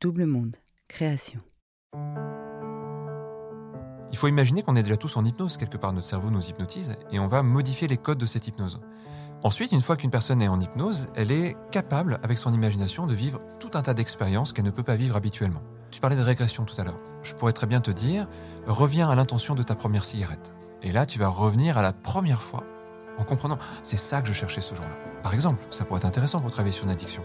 Double Monde, création. Il faut imaginer qu'on est déjà tous en hypnose, quelque part notre cerveau nous hypnotise, et on va modifier les codes de cette hypnose. Ensuite, une fois qu'une personne est en hypnose, elle est capable, avec son imagination, de vivre tout un tas d'expériences qu'elle ne peut pas vivre habituellement. Tu parlais de régression tout à l'heure. Je pourrais très bien te dire, reviens à l'intention de ta première cigarette. Et là, tu vas revenir à la première fois en comprenant, c'est ça que je cherchais ce jour-là. Par exemple, ça pourrait être intéressant pour travailler sur une addiction.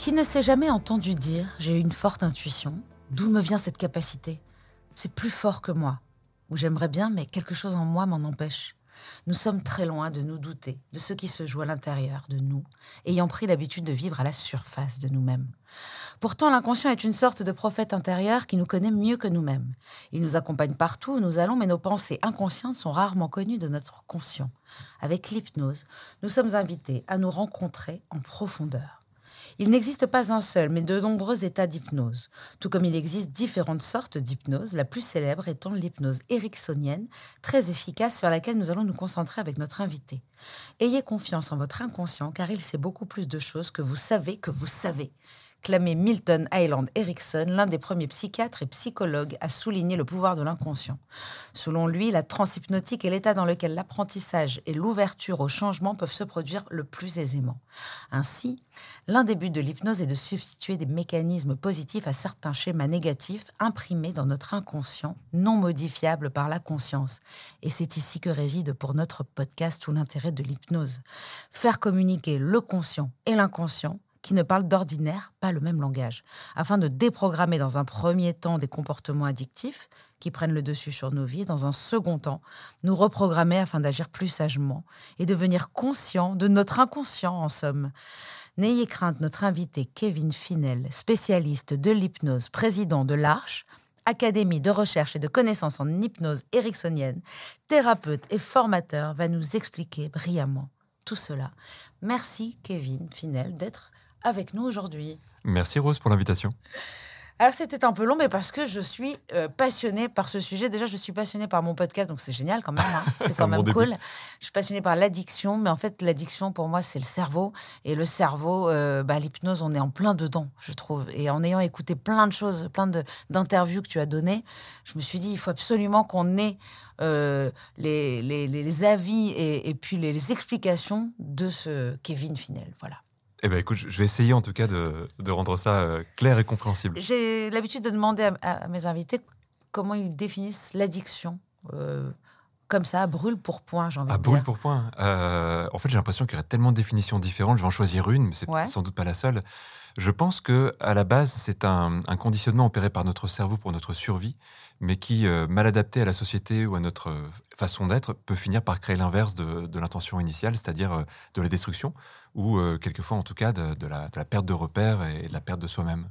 Qui ne s'est jamais entendu dire j'ai une forte intuition D'où me vient cette capacité? C'est plus fort que moi. Ou j'aimerais bien, mais quelque chose en moi m'en empêche. Nous sommes très loin de nous douter de ce qui se joue à l'intérieur de nous, ayant pris l'habitude de vivre à la surface de nous-mêmes. Pourtant, l'inconscient est une sorte de prophète intérieur qui nous connaît mieux que nous-mêmes. Il nous accompagne partout où nous allons, mais nos pensées inconscientes sont rarement connues de notre conscient. Avec l'hypnose, nous sommes invités à nous rencontrer en profondeur. Il n'existe pas un seul, mais de nombreux états d'hypnose, tout comme il existe différentes sortes d'hypnose, la plus célèbre étant l'hypnose ericksonienne, très efficace sur laquelle nous allons nous concentrer avec notre invité. Ayez confiance en votre inconscient car il sait beaucoup plus de choses que vous savez que vous savez clamait Milton Highland Erickson, l'un des premiers psychiatres et psychologues à souligner le pouvoir de l'inconscient. Selon lui, la transhypnotique est l'état dans lequel l'apprentissage et l'ouverture au changement peuvent se produire le plus aisément. Ainsi, l'un des buts de l'hypnose est de substituer des mécanismes positifs à certains schémas négatifs imprimés dans notre inconscient, non modifiables par la conscience. Et c'est ici que réside pour notre podcast tout l'intérêt de l'hypnose. Faire communiquer le conscient et l'inconscient qui ne parlent d'ordinaire pas le même langage, afin de déprogrammer dans un premier temps des comportements addictifs qui prennent le dessus sur nos vies, dans un second temps, nous reprogrammer afin d'agir plus sagement et devenir conscient de notre inconscient en somme. N'ayez crainte, notre invité Kevin Finel, spécialiste de l'hypnose, président de l'Arche, Académie de recherche et de connaissances en hypnose ericksonienne, thérapeute et formateur, va nous expliquer brillamment tout cela. Merci Kevin Finel d'être avec nous aujourd'hui. Merci Rose pour l'invitation. Alors c'était un peu long, mais parce que je suis euh, passionnée par ce sujet. Déjà, je suis passionnée par mon podcast, donc c'est génial quand même. hein. C'est quand bon même début. cool. Je suis passionnée par l'addiction, mais en fait, l'addiction pour moi, c'est le cerveau. Et le cerveau, euh, bah, l'hypnose, on est en plein dedans, je trouve. Et en ayant écouté plein de choses, plein d'interviews que tu as données, je me suis dit, il faut absolument qu'on ait euh, les, les- les avis et, et puis les, les explications de ce Kevin Finel. Voilà. Eh ben écoute, je vais essayer en tout cas de, de rendre ça euh, clair et compréhensible. J'ai l'habitude de demander à, à mes invités comment ils définissent l'addiction. euh, comme ça, à brûle pour point, j'ai envie de brûle dire. pour point. Euh, en fait, j'ai l'impression qu'il y aurait tellement de définitions différentes. Je vais en choisir une, mais c'est Ouais. sans doute pas la seule. Je pense que à la base, c'est un, un conditionnement opéré par notre cerveau pour notre survie, mais qui, euh, mal adapté à la société ou à notre façon d'être, peut finir par créer l'inverse de, de l'intention initiale, c'est-à-dire de la destruction, ou euh, quelquefois, en tout cas, de, de la, de la perte de repères et de la perte de soi-même.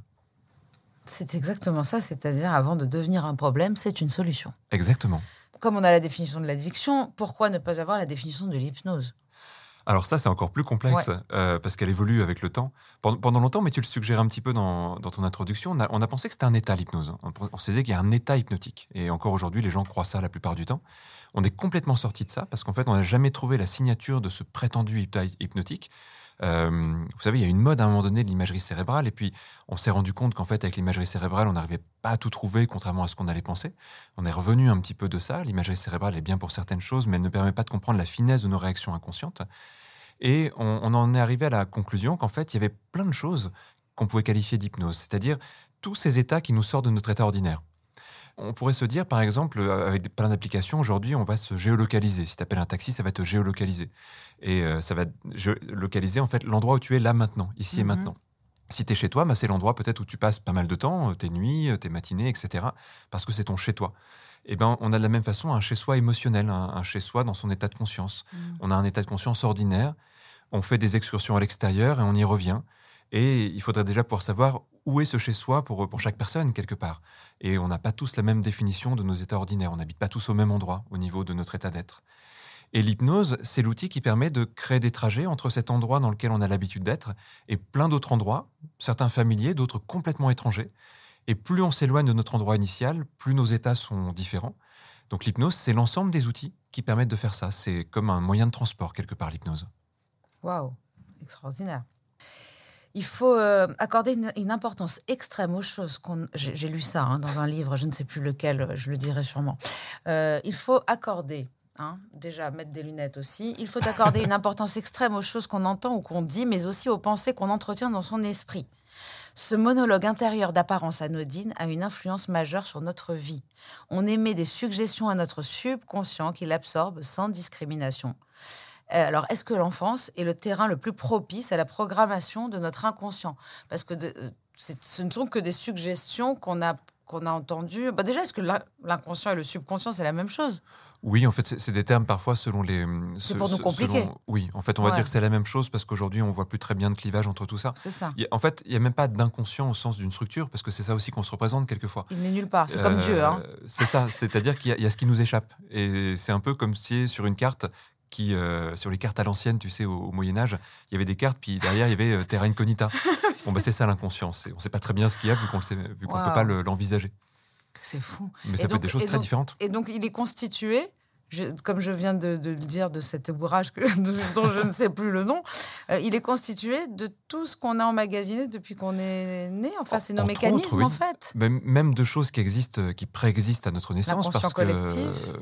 C'est exactement ça, c'est-à-dire avant de devenir un problème, c'est une solution. Exactement. Comme on a la définition de l'addiction, pourquoi ne pas avoir la définition de l'hypnose? Alors ça, c'est encore plus complexe euh, parce qu'elle évolue avec le temps. Pendant, pendant longtemps, mais tu le suggères un petit peu dans, dans ton introduction, on a, on a pensé que c'était un état l'hypnose. On, on se disait qu'il y a un état hypnotique. Et encore aujourd'hui, les gens croient ça la plupart du temps. On est complètement sorti de ça parce qu'en fait, on n'a jamais trouvé la signature de ce prétendu hypnotique. Euh, vous savez, il y a une mode à un moment donné de l'imagerie cérébrale, et puis on s'est rendu compte qu'en fait, avec l'imagerie cérébrale, on n'arrivait pas à tout trouver, contrairement à ce qu'on allait penser. On est revenu un petit peu de ça. L'imagerie cérébrale est bien pour certaines choses, mais elle ne permet pas de comprendre la finesse de nos réactions inconscientes. Et on en est arrivé à la conclusion qu'en fait, il y avait plein de choses qu'on pouvait qualifier d'hypnose, c'est-à-dire tous ces états qui nous sortent de notre état ordinaire. On pourrait se dire, par exemple, euh, avec plein d'applications, aujourd'hui, on va se géolocaliser. Si tu appelles un taxi, ça va te géolocaliser. Et euh, ça va localiser, en fait, l'endroit où tu es là maintenant, ici et Mhm. maintenant. Si tu es chez toi, bah, c'est l'endroit peut-être où tu passes pas mal de temps, euh, tes nuits, tes matinées, etc. Parce que c'est ton chez-toi. Eh ben, on a de la même façon un chez-soi émotionnel, un, un chez-soi dans son état de conscience. On a un état de conscience ordinaire, on fait des excursions à l'extérieur et on y revient. Et il faudrait déjà pouvoir savoir où est ce chez-soi pour, pour chaque personne, quelque part. Et on n'a pas tous la même définition de nos états ordinaires. On n'habite pas tous au même endroit au niveau de notre état d'être. Et l'hypnose, c'est l'outil qui permet de créer des trajets entre cet endroit dans lequel on a l'habitude d'être et plein d'autres endroits, certains familiers, d'autres complètement étrangers. Et plus on s'éloigne de notre endroit initial, plus nos états sont différents. Donc l'hypnose, c'est l'ensemble des outils qui permettent de faire ça. C'est comme un moyen de transport, quelque part, l'hypnose. Waouh, extraordinaire. Il faut euh, accorder une, importance extrême aux choses. qu'on- J'ai lu ça hein, dans un livre, je ne sais plus lequel, je le dirai sûrement. Euh, il faut accorder, hein, déjà mettre des lunettes aussi, il faut accorder une importance extrême aux choses qu'on entend ou qu'on dit, mais aussi aux pensées qu'on entretient dans son esprit. Ce monologue intérieur d'apparence anodine a une influence majeure sur notre vie. On émet des suggestions à notre subconscient qui l'absorbe sans discrimination. Euh, Alors, est-ce que l'enfance est le terrain le plus propice à la programmation de notre inconscient? Parce que de- euh, c'est- ce ne sont que des suggestions qu'on a, qu'on a entendues. Bah déjà, est-ce que l'in- l'inconscient et le subconscient, c'est la même chose? Oui, en fait, c'est c'est des termes parfois selon les. C'est se- pour nous compliquer. selon- oui, en fait, on va Ouais. dire que c'est la même chose parce qu'aujourd'hui, on voit plus très bien de clivage entre tout ça. C'est ça. A- en fait, il n'y a même pas d'inconscient au sens d'une structure parce que c'est ça aussi qu'on se représente quelquefois. Il n'est nulle part. C'est comme Euh, Dieu. Hein. C'est ça, c'est-à-dire qu'il y, y a ce qui nous échappe. Et c'est un peu comme si sur une carte, qui, euh, sur les cartes à l'ancienne, tu sais, au, au Moyen-Âge, il y avait des cartes, puis derrière, il y avait euh, Terra Incognita. bon, bah, c'est ça l'inconscient. C'est- On ne sait pas très bien ce qu'il y a vu qu'on ne peut pas le- l'envisager. C'est fou. Mais Et ça peut être des choses très différentes. Et donc, il est constitué, je- comme je viens de, de le dire de cet ouvrage que- dont je ne sais plus le nom, euh, il est constitué de tout ce qu'on a emmagasiné depuis qu'on est né. Enfin, c'est nos Entre mécanismes, autres, oui. en fait. Même, même de choses qui existent, qui préexistent à notre naissance. L'inconscient collectif. euh,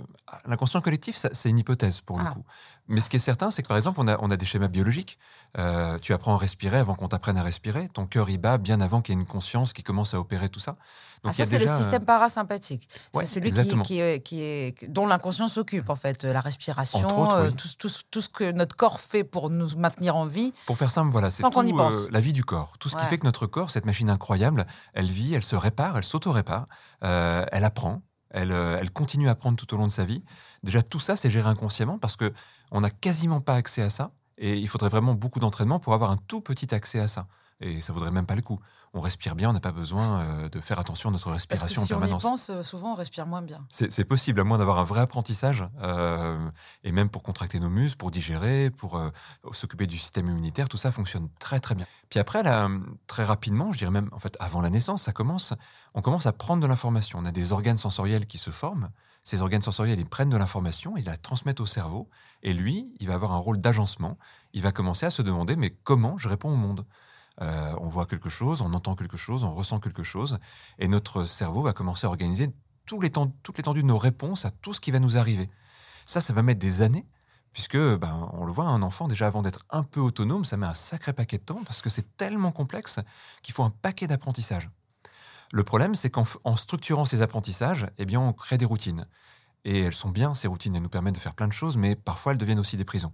L'inconscient collectif, c'est une hypothèse pour Ah. le coup. Mais ce qui est certain, c'est que par exemple, on a, on a des schémas biologiques. Euh, tu apprends à respirer avant qu'on t'apprenne à respirer. Ton cœur y bat bien avant qu'il y ait une conscience qui commence à opérer tout ça. Ah, il y ça, c'est déjà, le système parasympathique. Ouais, c'est celui qui, exactement. qui, est- qui est, dont l'inconscient s'occupe, en fait. La respiration, autres, oui. tout, tout- tout ce que notre corps fait pour nous maintenir en vie. Pour faire simple, voilà, c'est Sans qu'on y tout, pense. euh, la vie du corps. Tout ce qui fait que notre corps, cette machine incroyable, elle vit, elle se répare, elle s'auto-répare, euh, elle apprend, elle, euh, elle continue à apprendre tout au long de sa vie. Déjà, tout ça, c'est géré inconsciemment parce que on n'a quasiment pas accès à ça. Et il faudrait vraiment beaucoup d'entraînement pour avoir un tout petit accès à ça. Et ça vaudrait même pas le coup. On respire bien, on n'a pas besoin euh, de faire attention à notre Parce que respiration si en on y permanence. pense, euh, souvent on respire moins bien. C'est c'est possible, à moins d'avoir un vrai apprentissage, euh, et même pour contracter nos muscles, pour digérer, pour euh, s'occuper du système immunitaire, tout ça fonctionne très très bien. Puis après, là, très rapidement, je dirais même, en fait, avant la naissance, ça commence, on commence à prendre de l'information. On a des organes sensoriels qui se forment. Ces organes sensoriels, ils prennent de l'information, ils la transmettent au cerveau, et lui, il va avoir un rôle d'agencement. Il va commencer à se demander, mais comment je réponds au monde? Euh, On voit quelque chose, on entend quelque chose, on ressent quelque chose, et notre cerveau va commencer à organiser toute l'étendue de nos réponses à tout ce qui va nous arriver. Ça, ça va mettre des années, puisque, ben, on le voit, un enfant, déjà avant d'être un peu autonome, ça met un sacré paquet de temps, parce que c'est tellement complexe qu'il faut un paquet d'apprentissage. Le problème, c'est qu'en structurant ces apprentissages, eh on crée des routines. Et elles sont bien, ces routines, elles nous permettent de faire plein de choses, mais parfois elles deviennent aussi des prisons.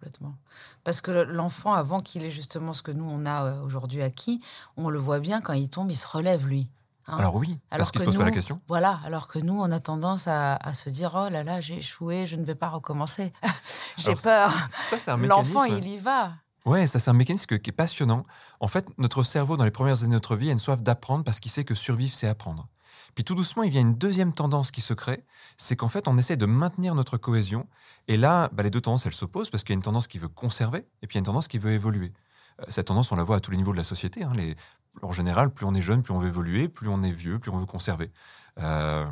Complètement. Parce que le- l'enfant, avant qu'il ait justement ce que nous, on a euh, aujourd'hui acquis, on le voit bien, quand il tombe, il se relève, lui. Hein. Alors oui, Alors parce qu'il que se pose pas la nous- question. Voilà, alors que nous, on a tendance à, à se dire Oh là là, j'ai échoué, je ne vais pas recommencer. j'ai peur. Ça, c'est un L'enfant, il y va. Ouais, ça c'est un mécanisme qui est passionnant. En fait, notre cerveau, dans les premières années de notre vie, a une soif d'apprendre parce qu'il sait que survivre, c'est apprendre. Puis tout doucement, il y a une deuxième tendance qui se crée, c'est qu'en fait, on essaie de maintenir notre cohésion. Et là, bah, les deux tendances, elles s'opposent parce qu'il y a une tendance qui veut conserver et puis il y a une tendance qui veut évoluer. Euh, Cette tendance, on la voit à tous les niveaux de la société. hein. En général, plus on est jeune, plus on veut évoluer, plus on est vieux, plus on veut conserver. Euh,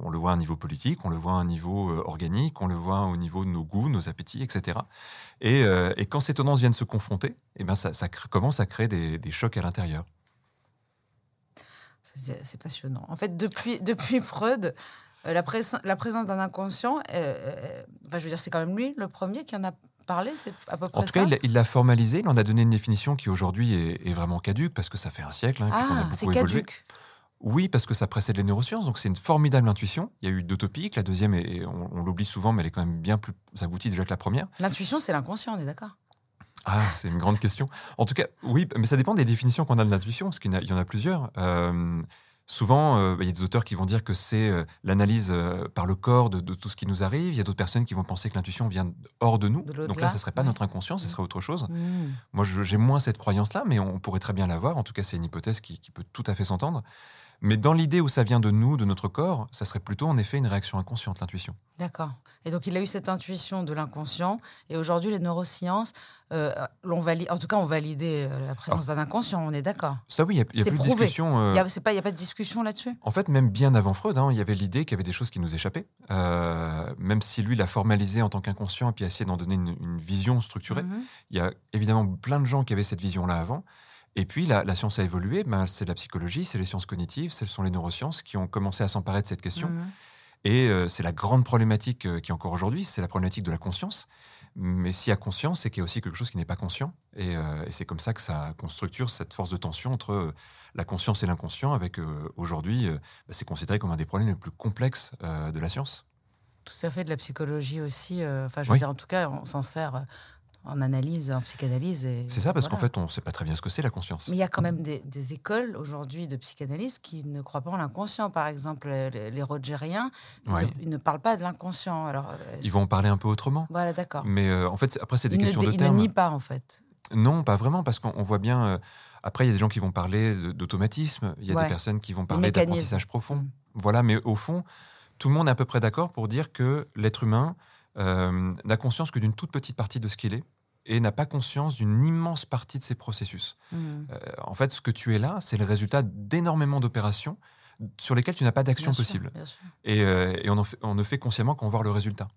on le voit à un niveau politique, on le voit à un niveau euh, organique, on le voit au niveau de nos goûts, nos appétits, etc. Et, quand ces tendances viennent se confronter, eh ben ça, commence à créer des chocs à l'intérieur. C'est passionnant. En fait, depuis, depuis Freud, euh, la, la présence d'un inconscient, euh, euh, enfin, je veux dire, c'est quand même lui le premier qui en a parlé, c'est à peu près En tout ça. cas, il l'a- il l'a formalisé, il en a donné une définition qui aujourd'hui est, est vraiment caduque parce que ça fait un siècle hein, qu'on a ah, beaucoup c'est évolué. caduque. Oui, parce que ça précède les neurosciences, donc c'est une formidable intuition. Il y a eu d'utopique, la deuxième, est- on, on l'oublie souvent, mais elle est quand même bien plus aboutie déjà que la première. L'intuition, c'est l'inconscient, on est d'accord Ah, c'est une grande question. En tout cas, oui, mais ça dépend des définitions qu'on a de l'intuition, parce qu'il y en a, plusieurs. Euh, souvent, euh, il y a des auteurs qui vont dire que c'est euh, l'analyse par le corps de, de tout ce qui nous arrive. Il y a d'autres personnes qui vont penser que l'intuition vient hors de nous. De Donc là, ce ne serait pas ouais. notre inconscient, ce serait autre chose. Hmm. Moi, j'ai moins cette croyance-là, mais on pourrait très bien l'avoir. En tout cas, c'est une hypothèse qui, qui peut tout à fait s'entendre. Mais dans l'idée où ça vient de nous, de notre corps, ça serait plutôt en effet une réaction inconsciente, l'intuition. D'accord. Et donc, il a eu cette intuition de l'inconscient. Et aujourd'hui, les neurosciences, euh, en tout cas, ont validé euh, la présence d'un inconscient, on est d'accord. Ça, oui, il n'y a, y a plus de discussion. euh, Il n'y a, pas- il y a pas de discussion là-dessus? En fait, même bien avant Freud, hein, il y avait l'idée qu'il y avait des choses qui nous échappaient. Euh, même si lui l'a formalisé en tant qu'inconscient et puis a essayé d'en donner une, une vision structurée. Mhm. Il y a évidemment plein de gens qui avaient cette vision-là avant. Et puis la, la science a évolué. Ben, c'est la psychologie, c'est les sciences cognitives, ce sont les neurosciences qui ont commencé à s'emparer de cette question. Mhm. Et euh, c'est la grande problématique euh, qui est encore aujourd'hui, c'est la problématique de la conscience. Mais s'il y a conscience, c'est qu'il y a aussi quelque chose qui n'est pas conscient. Et, euh, et c'est comme ça que ça qu'on structure cette force de tension entre la conscience et l'inconscient, avec aujourd'hui, bah, c'est considéré comme un des problèmes les plus complexes de la science. Tout à fait, de la psychologie aussi. Enfin, je veux Oui. dire, en tout cas, on s'en sert en analyse, en psychanalyse. C'est ça, parce voilà. qu'en fait, on ne sait pas très bien ce que c'est la conscience. Mais il y a quand même des, des écoles aujourd'hui de psychanalyse qui ne croient pas en l'inconscient. Par exemple, les, les Rogériens, ils Ouais. ne- ils, ne parlent pas de l'inconscient. Alors, euh, Ils vont en parler un peu autrement. voilà, d'accord. Mais euh, en fait, après, c'est des Ils, ne, questions de ils ne termes. nient pas, en fait. Non, pas vraiment, parce qu'on on voit bien. euh, après, il y a des gens qui vont parler d'automatisme, il y a Ouais. des personnes qui vont parler d'apprentissage profond. Mm. Voilà, mais au fond, tout le monde est à peu près d'accord pour dire que l'être humain euh, n'a conscience que d'une toute petite partie de ce qu'il est et n'a pas conscience d'une immense partie de ses processus. Mhm. Euh, en fait, ce que tu es là, c'est le résultat d'énormément d'opérations sur lesquelles tu n'as pas d'action possible. bien sûr. Et, euh, et on, en fait- on ne fait consciemment qu'en voir le résultat.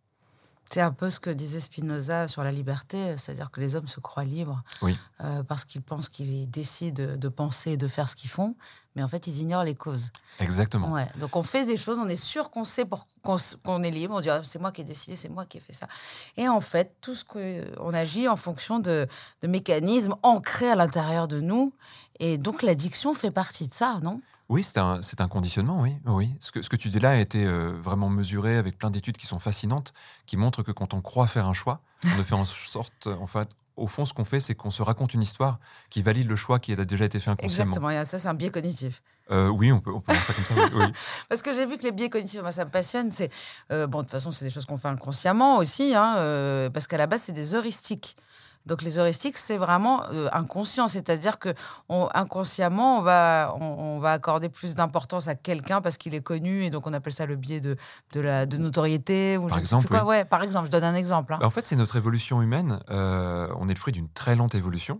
C'est un peu ce que disait Spinoza sur la liberté, c'est-à-dire que les hommes se croient libres Oui. euh, parce qu'ils pensent qu'ils décident de penser et de faire ce qu'ils font, mais en fait, ils ignorent les causes. Exactement. Ouais. Donc on fait des choses, on est sûr qu'on sait qu'on est libre, on dit Ah, c'est moi qui ai décidé, c'est moi qui ai fait ça. Et en fait, tout ce qu'on agit en fonction de, de mécanismes ancrés à l'intérieur de nous. Et donc l'addiction fait partie de ça, non? Oui, c'est un, conditionnement, oui. oui. Ce, que, ce que tu dis là a été euh, vraiment mesuré avec plein d'études qui sont fascinantes, qui montrent que quand on croit faire un choix, on ne fait en sorte, en fait, au fond, ce qu'on fait, c'est qu'on se raconte une histoire qui valide le choix qui a déjà été fait inconsciemment. Exactement, et ça c'est un biais cognitif. Euh, oui, on peut, on peut ça comme ça. oui, oui. Parce que j'ai vu que les biais cognitifs, moi ça me passionne, c'est... euh, bon, de toute façon, c'est des choses qu'on fait inconsciemment aussi, hein, euh, parce qu'à la base, c'est des heuristiques. Donc les heuristiques, c'est vraiment euh, inconscient, c'est-à-dire que on, inconsciemment, on va, on, on va accorder plus d'importance à quelqu'un parce qu'il est connu, et donc on appelle ça le biais de, de, la, de notoriété. Ou Par je sais exemple, quoi. oui. Ouais, par exemple, je donne un exemple. hein. Bah, En fait, c'est notre évolution humaine. Euh, on est le fruit d'une très lente évolution.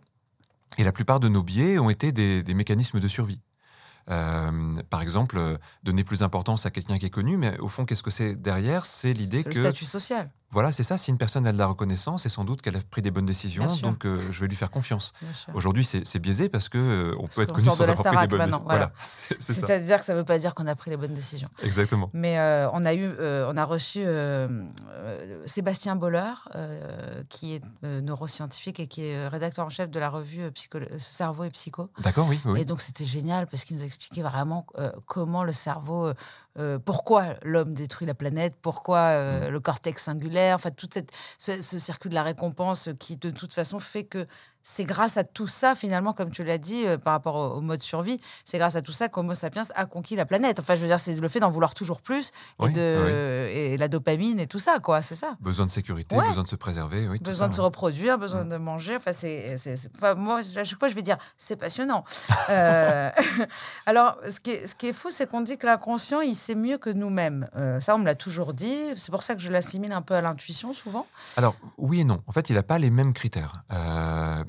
Et la plupart de nos biais ont été des, des mécanismes de survie. Euh, par exemple, donner plus d'importance à quelqu'un qui est connu, mais au fond, qu'est-ce que c'est derrière? C'est l'idée que le statut social, voilà, c'est ça. Si une personne a de la reconnaissance, c'est sans doute qu'elle a pris des bonnes décisions, donc euh, je vais lui faire confiance. Aujourd'hui, c'est biaisé parce que euh, on Parce peut être connu sans de avoir pris des bonnes décisions. voilà. C'est-à-dire que ça ne veut pas dire qu'on a pris les bonnes décisions. Exactement. Mais euh, on a eu, on a reçu Sébastien Boller, qui est neuroscientifique et qui est rédacteur en chef de la revue Psycho- Cerveau et Psycho. D'accord, oui, oui. Et donc c'était génial parce qu'il nous a expliqué vraiment comment le cerveau, euh, pourquoi l'homme détruit la planète, pourquoi euh, le cortex singulaire, enfin tout cette, ce, ce circuit de la récompense qui de toute façon fait que c'est grâce à tout ça finalement, comme tu l'as dit euh, par rapport au, au mode survie, c'est grâce à tout ça qu'Homo sapiens a conquis la planète. Enfin je veux dire c'est le fait d'en vouloir toujours plus et, Oui, de, et la dopamine et tout ça quoi, c'est ça. Besoin de sécurité, Ouais. besoin de se préserver, oui. tout Besoin ça, de se reproduire, besoin de manger. Enfin, c'est, c'est- c'est- enfin, moi, à chaque fois, je vais dire, c'est passionnant. Euh, alors, ce qui est, ce qui est fou, c'est qu'on dit que l'inconscient, il sait mieux que nous-mêmes. Euh, ça, on me l'a toujours dit. C'est pour ça que je l'assimile un peu à l'intuition, souvent. Alors, oui et non. En fait, il n'a pas les mêmes critères,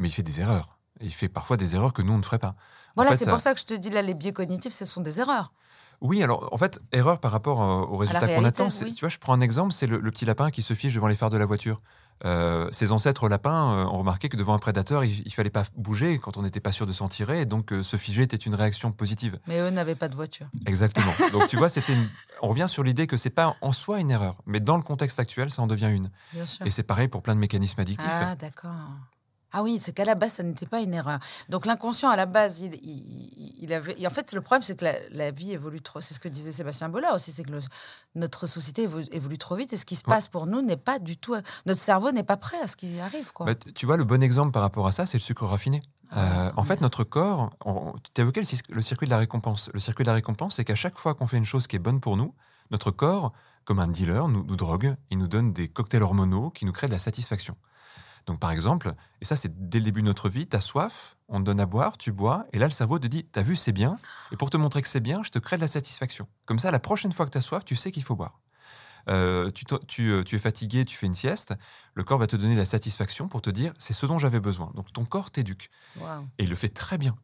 mais il fait des erreurs. Il fait parfois des erreurs que nous, on ne ferait pas. En Voilà, fait, c'est ça- pour ça que je te dis, là, les biais cognitifs, ce sont des erreurs. Oui, alors en fait, erreur par rapport euh, au résultat qu'on attend. oui. Tu vois, je prends un exemple, c'est le, le petit lapin qui se fiche devant les phares de la voiture. Euh, ses ancêtres lapins euh, ont remarqué que devant un prédateur, il, il fallait pas bouger quand on n'était pas sûr de s'en tirer, et donc euh, se figer était une réaction positive. Mais eux n'avaient pas de voiture. Exactement. donc tu vois, c'était une- on revient sur l'idée que c'est pas en soi une erreur, mais dans le contexte actuel, ça en devient une. Bien sûr. Et c'est pareil pour plein de mécanismes addictifs. Ah, d'accord. Ah oui, c'est qu'à la base, ça n'était pas une erreur. Donc l'inconscient, à la base, il, il, il avait. et en fait, le problème, c'est que la, la vie évolue trop. C'est ce que disait Sébastien Bollard aussi, c'est que le- notre société évolue, évolue trop vite et ce qui se Ouais. passe pour nous n'est pas du tout. Notre cerveau n'est pas prêt à ce qui arrive, quoi. Bah, tu vois, le bon exemple par rapport à ça, c'est le sucre raffiné. Ah, Euh, en fait, notre corps, tu le, cis- le circuit de la récompense. Le circuit de la récompense, c'est qu'à chaque fois qu'on fait une chose qui est bonne pour nous, notre corps, comme un dealer, nous, nous drogue, il nous donne des cocktails hormonaux qui nous créent de la satisfaction. Donc, par exemple, et ça, c'est dès le début de notre vie, tu as soif, on te donne à boire, tu bois, et là, le cerveau te dit T'as vu, c'est bien, et pour te montrer que c'est bien, je te crée de la satisfaction. Comme ça, la prochaine fois que tu as soif, tu sais qu'il faut boire. Euh, tu, te- tu, euh, tu es fatigué, tu fais une sieste, le corps va te donner la satisfaction pour te dire c'est ce dont j'avais besoin. Donc ton corps t'éduque. Et il le fait très bien.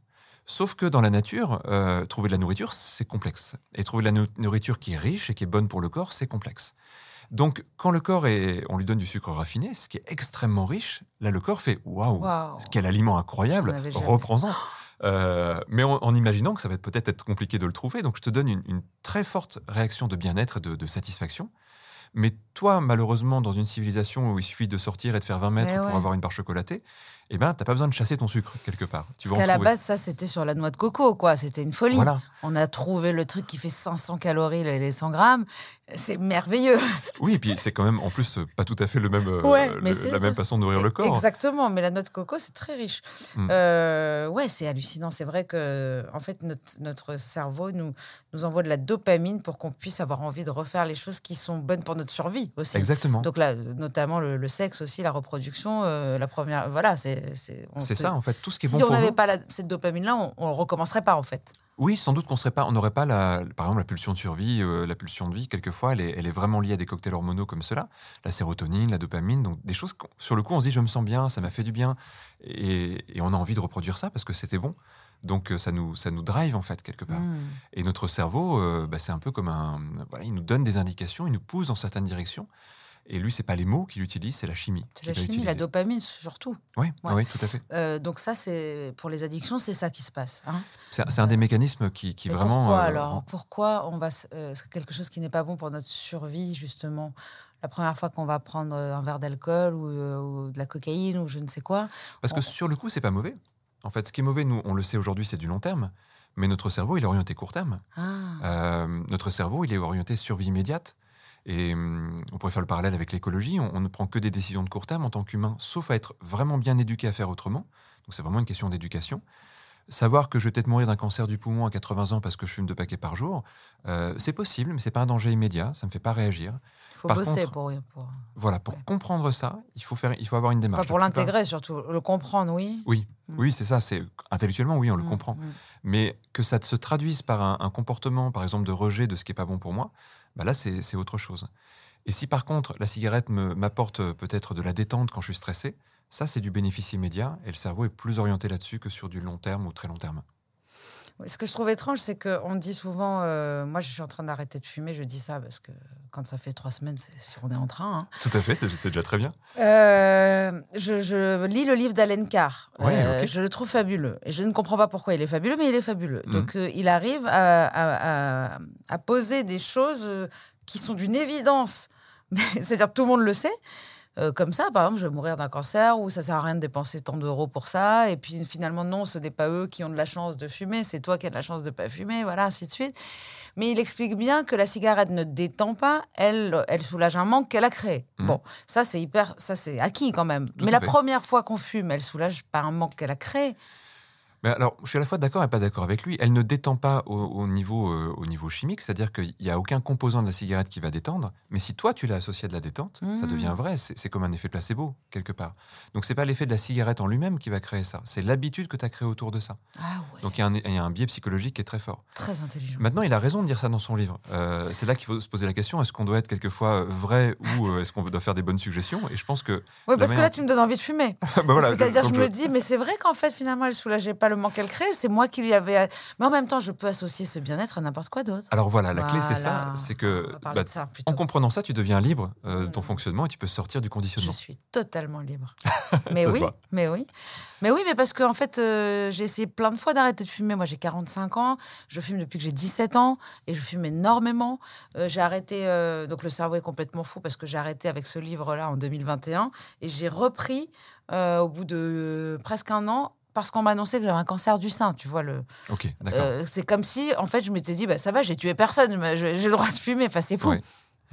Sauf que dans la nature, euh, trouver de la nourriture, c'est complexe. Et trouver de la nou- nourriture qui est riche et qui est bonne pour le corps, c'est complexe. Donc, quand le corps est, on lui donne du sucre raffiné, ce qui est extrêmement riche, là, le corps fait waouh, Waouh. quel aliment incroyable, reprends-en. Euh, mais en, en imaginant que ça va peut-être être compliqué de le trouver, donc je te donne une, une très forte réaction de bien-être et de, de satisfaction. Mais toi, malheureusement, dans une civilisation où il suffit de sortir et de faire 20 mètres Mais pour avoir une barre chocolatée, eh ben, t'as pas besoin de chasser ton sucre quelque part. Tu Parce qu'à la base, ça, c'était sur la noix de coco, quoi. C'était une folie. Voilà. On a trouvé le truc qui fait 500 calories, les 100 grammes. C'est merveilleux. Oui, et puis c'est quand même en plus euh, pas tout à fait le même, euh, Ouais, le- mais c'est- la même façon de nourrir le corps. Exactement, mais la noix de coco, c'est très riche. Mm. Euh, ouais, c'est hallucinant. C'est vrai que, en fait, notre, notre cerveau nous, nous envoie de la dopamine pour qu'on puisse avoir envie de refaire les choses qui sont bonnes pour notre survie aussi. Exactement. Donc là, notamment le, le sexe aussi, la reproduction, euh, la première. Voilà, c'est. C'est on ça en fait, tout ce qui est Si bon on pour n'avait pas la- cette dopamine-là, on, on recommencerait pas en fait. Oui, sans doute qu'on serait pas, on n'aurait pas la, par exemple la pulsion de survie, euh, la pulsion de vie. Quelquefois, elle est, elle est vraiment liée à des cocktails hormonaux comme cela, la sérotonine, la dopamine, donc des choses sur le coup on se dit je me sens bien, ça m'a fait du bien, et, et on a envie de reproduire ça parce que c'était bon. Donc euh, ça nous, ça nous drive en fait quelque part. Mm. Et notre cerveau, euh, bah, c'est un peu comme un, il nous donne des indications, il nous pousse dans certaines directions. Et lui, c'est pas les mots qu'il utilise, c'est la chimie. C'est la chimie, la dopamine surtout. Oui, Ouais. oui, tout à fait. Euh, donc ça, c'est pour les addictions, c'est ça qui se passe. hein. C'est un des mécanismes qui, vraiment. Pourquoi euh, alors rend- Pourquoi on va euh, quelque chose qui n'est pas bon pour notre survie justement? La première fois qu'on va prendre un verre d'alcool ou, ou de la cocaïne ou je ne sais quoi. Parce que sur le coup, c'est pas mauvais. En fait, ce qui est mauvais, nous, on le sait aujourd'hui, c'est du long terme. Mais notre cerveau, il est orienté court terme. Ah, Euh, notre cerveau, il est orienté survie immédiate. Et hum, on pourrait faire le parallèle avec l'écologie. On, on ne prend que des décisions de court terme en tant qu'humain, sauf à être vraiment bien éduqué à faire autrement. Donc c'est vraiment une question d'éducation. Savoir que je vais peut-être mourir d'un cancer du poumon à 80 ans parce que je fume deux paquets par jour, euh, c'est possible, mais c'est pas un danger immédiat, ça me fait pas réagir. Il faut Par bosser contre- pour, pour, Voilà, pour Ouais. comprendre ça, il faut, faire, il faut avoir une démarche. enfin, pour l'intégrer surtout. Le comprendre, oui. Oui, Mm. oui, c'est ça. C'est intellectuellement, oui, on le Mm, comprend. mm. Mais que ça se traduise par un, un comportement, par exemple, de rejet de ce qui est pas bon pour moi, bah là, c'est autre chose. Et si par contre la cigarette m'apporte euh, peut-être de la détente quand je suis stressé, ça c'est du bénéfice immédiat et le cerveau est plus orienté là-dessus que sur du long terme ou très long terme. Ce que je trouve étrange, c'est qu'on dit souvent, euh, moi je suis en train d'arrêter de fumer, je dis ça parce que quand ça fait trois semaines, on est en train. hein. Tout à fait, c'est déjà très bien. Euh, je, je lis le livre d'Alen Carr. Ouais, Euh. Je le trouve fabuleux. Et je ne comprends pas pourquoi il est fabuleux, mais il est fabuleux. Mhm. Donc il arrive à, à- à- à poser des choses qui sont d'une évidence. C'est-à-dire tout le monde le sait. Euh, comme ça, par exemple, je vais mourir d'un cancer ou ça sert à rien de dépenser tant d'euros pour ça. Et puis finalement, non, ce n'est pas eux qui ont de la chance de fumer, c'est toi qui as de la chance de pas fumer, voilà, ainsi de suite. Mais il explique bien que la cigarette ne détend pas, elle, elle soulage un manque qu'elle a créé. Mhm. Bon, ça c'est hyper, ça c'est acquis quand même. Tout Mais la fait. première fois qu'on fume, elle soulage pas un manque qu'elle a créé. Mais alors, je suis à la fois d'accord et pas d'accord avec lui. Elle ne détend pas au, au niveau, euh, au niveau chimique, c'est-à-dire qu'il n'y a aucun composant de la cigarette qui va détendre. Mais si toi, tu l'as associé à de la détente, ça Mhm. devient vrai. C'est comme un effet placebo, quelque part. Donc, c'est pas l'effet de la cigarette en lui-même qui va créer ça. C'est l'habitude que tu as créée autour de ça. Ah ouais, Donc, il y, a un- il y a un biais psychologique qui est très fort. très intelligent. Maintenant, il a raison de dire ça dans son livre. Euh, c'est là qu'il faut se poser la question est-ce qu'on doit être quelquefois euh, vrai ou euh, est-ce qu'on doit faire des bonnes suggestions? Et je pense que. Oui, parce que là, tu me donnes envie de fumer. Bah voilà, C'est-à-dire, je donc, me dis, mais c'est vrai qu'en fait, finalement, elle soulageait pas le manque qu'elle crée. C'est moi qui lui avais. Mais en même temps, je peux associer ce bien-être à n'importe quoi d'autre. Alors voilà, la clé, c'est ça c'est que bah, ça en comprenant ça, tu deviens libre euh, de ton Mhm. fonctionnement et tu peux sortir du Je conditionnement. suis totalement libre. mais oui, mais oui. Mais oui, mais parce que en fait, euh, j'ai essayé plein de fois d'arrêter de fumer. Moi, j'ai 45 ans. Je fume depuis que j'ai 17 ans et je fume énormément. Euh, j'ai arrêté. donc, le cerveau est complètement fou parce que j'ai arrêté avec ce livre-là en 2021 et j'ai repris euh, au bout de presque un an parce qu'on m'a annoncé que j'avais un cancer du sein. Tu vois le. Ok, d'accord. Euh, c'est comme si, en fait, je m'étais dit, bah, ça va, j'ai tué personne, j'ai le droit de fumer. Enfin, c'est fou. Ouais.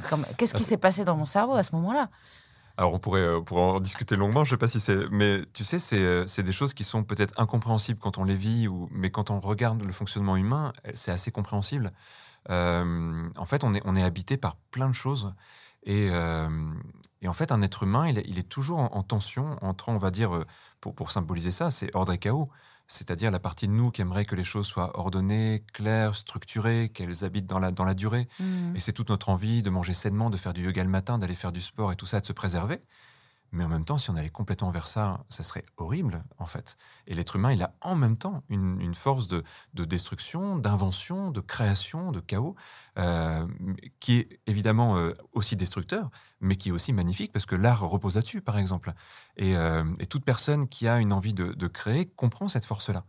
Comme- Qu'est-ce qui s'est passé dans mon cerveau à ce moment-là? Alors on pourrait, euh, pourrait en discuter longuement, je sais pas si c'est... Mais tu sais, c'est euh, c'est des choses qui sont peut-être incompréhensibles quand on les vit, ou... mais quand on regarde le fonctionnement humain, euh, c'est assez compréhensible. Euh, en fait, on est, on est habité par plein de choses. Et, euh, et en fait, un être humain, il est, il est toujours en, en tension entre, on va dire, euh, pour, pour symboliser ça, c'est ordre et chaos. C'est-à-dire la partie de nous qui aimerait que les choses soient ordonnées, claires, structurées, qu'elles habitent dans la, dans la durée. Mhm. Et c'est toute notre envie de manger sainement, de faire du yoga le matin, d'aller faire du sport et tout ça, de se préserver. Mais en même temps, si on allait complètement vers ça, ça serait horrible, en fait. Et l'être humain, il a en même temps une, une force de, de destruction, d'invention, de création, de chaos, euh, qui est évidemment euh, aussi destructeur, mais qui est aussi magnifique, parce que l'art repose là-dessus, par exemple. Et, euh, et toute personne qui a une envie de, de créer comprend cette force-là.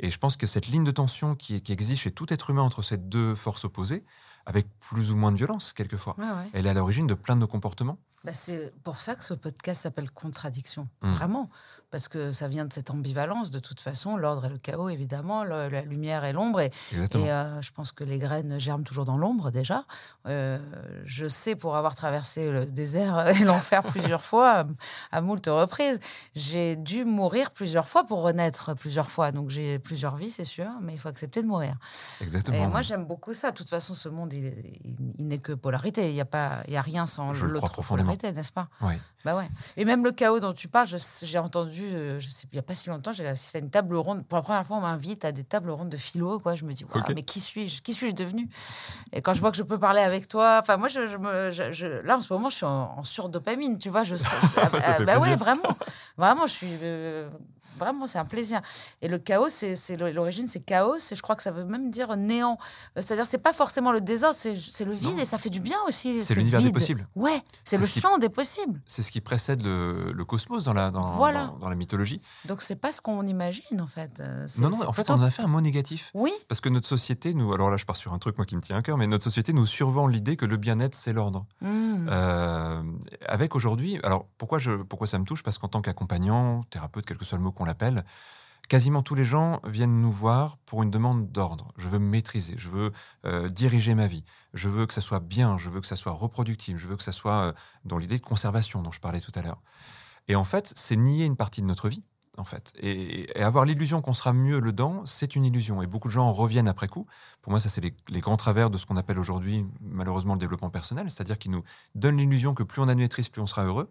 Et je pense que cette ligne de tension qui, qui existe chez tout être humain entre ces deux forces opposées, avec plus ou moins de violence, quelquefois, ouais. elle est à l'origine de plein de nos comportements. Bah, c'est pour ça que ce podcast s'appelle Contradiction. Mm. Vraiment. Parce que ça vient de cette ambivalence, de toute façon. L'ordre et le chaos, évidemment. le- la lumière et l'ombre. Et, et, euh, je pense que les graines germent toujours dans l'ombre, déjà. Euh, je sais, pour avoir traversé le désert et l'enfer plusieurs fois, à moult reprises, j'ai dû mourir plusieurs fois pour renaître plusieurs fois. Donc j'ai plusieurs vies, c'est sûr, mais il faut accepter de mourir. Exactement. Et moi, j'aime beaucoup ça. De toute façon, ce monde, il, il- il n'est que polarité. Il n'y a, pas- il y a rien sans l'autre polarité, n'est-ce pas? Ouais. Bah ouais. Et même le chaos dont tu parles, j'ai entendu, euh, je sais, il n'y a pas si longtemps, j'ai assisté à une table ronde. Pour la première fois, on m'invite à des tables rondes de philo. Quoi. Je me dis, mais qui suis-je? Qui suis-je devenu Et quand je vois que je peux parler avec toi, enfin, moi, je, je me, je- je- là, en ce moment, je suis en, en surdopamine, tu vois. Je, Ça fait bah ouais, plaisir. vraiment. Vraiment, je suis. euh, Vraiment, c'est un plaisir. Et le chaos, c'est l'origine, c'est chaos. Et je crois que ça veut même dire néant. Euh, C'est-à-dire, c'est pas forcément le désordre, c'est c'est le vide Non. et ça fait du bien aussi. C'est l'univers des possibles. Ouais, c'est le ce qui- champ des possibles. C'est ce qui précède le, le cosmos dans la, dans, Voilà. dans, dans la mythologie. Donc c'est pas ce qu'on imagine en fait. Euh, Non, non, en fait, plutôt- on a fait un mot négatif. Oui, Parce que notre société, nous, alors là, je pars sur un truc, moi, qui me tient à cœur, mais notre société nous survend l'idée que le bien-être, c'est l'ordre. Mmh. Euh, avec aujourd'hui, alors pourquoi, je, pourquoi ça me touche? Parce qu'en tant qu'accompagnant, thérapeute, quel que soit le mot qu'on quasiment tous les gens viennent nous voir pour une demande d'ordre. Je veux me maîtriser, je veux euh, diriger ma vie, je veux que ça soit bien, je veux que ça soit reproductible, je veux que ça soit euh, dans l'idée de conservation dont je parlais tout à l'heure. Et en fait, c'est nier une partie de notre vie. en fait. Et, avoir l'illusion qu'on sera mieux le dent, c'est une illusion. Et beaucoup de gens en reviennent après coup. Pour moi, ça, c'est les, les grands travers de ce qu'on appelle aujourd'hui, malheureusement, le développement personnel. C'est-à-dire qu'ils nous donnent l'illusion que plus on a de maîtrise, plus on sera heureux.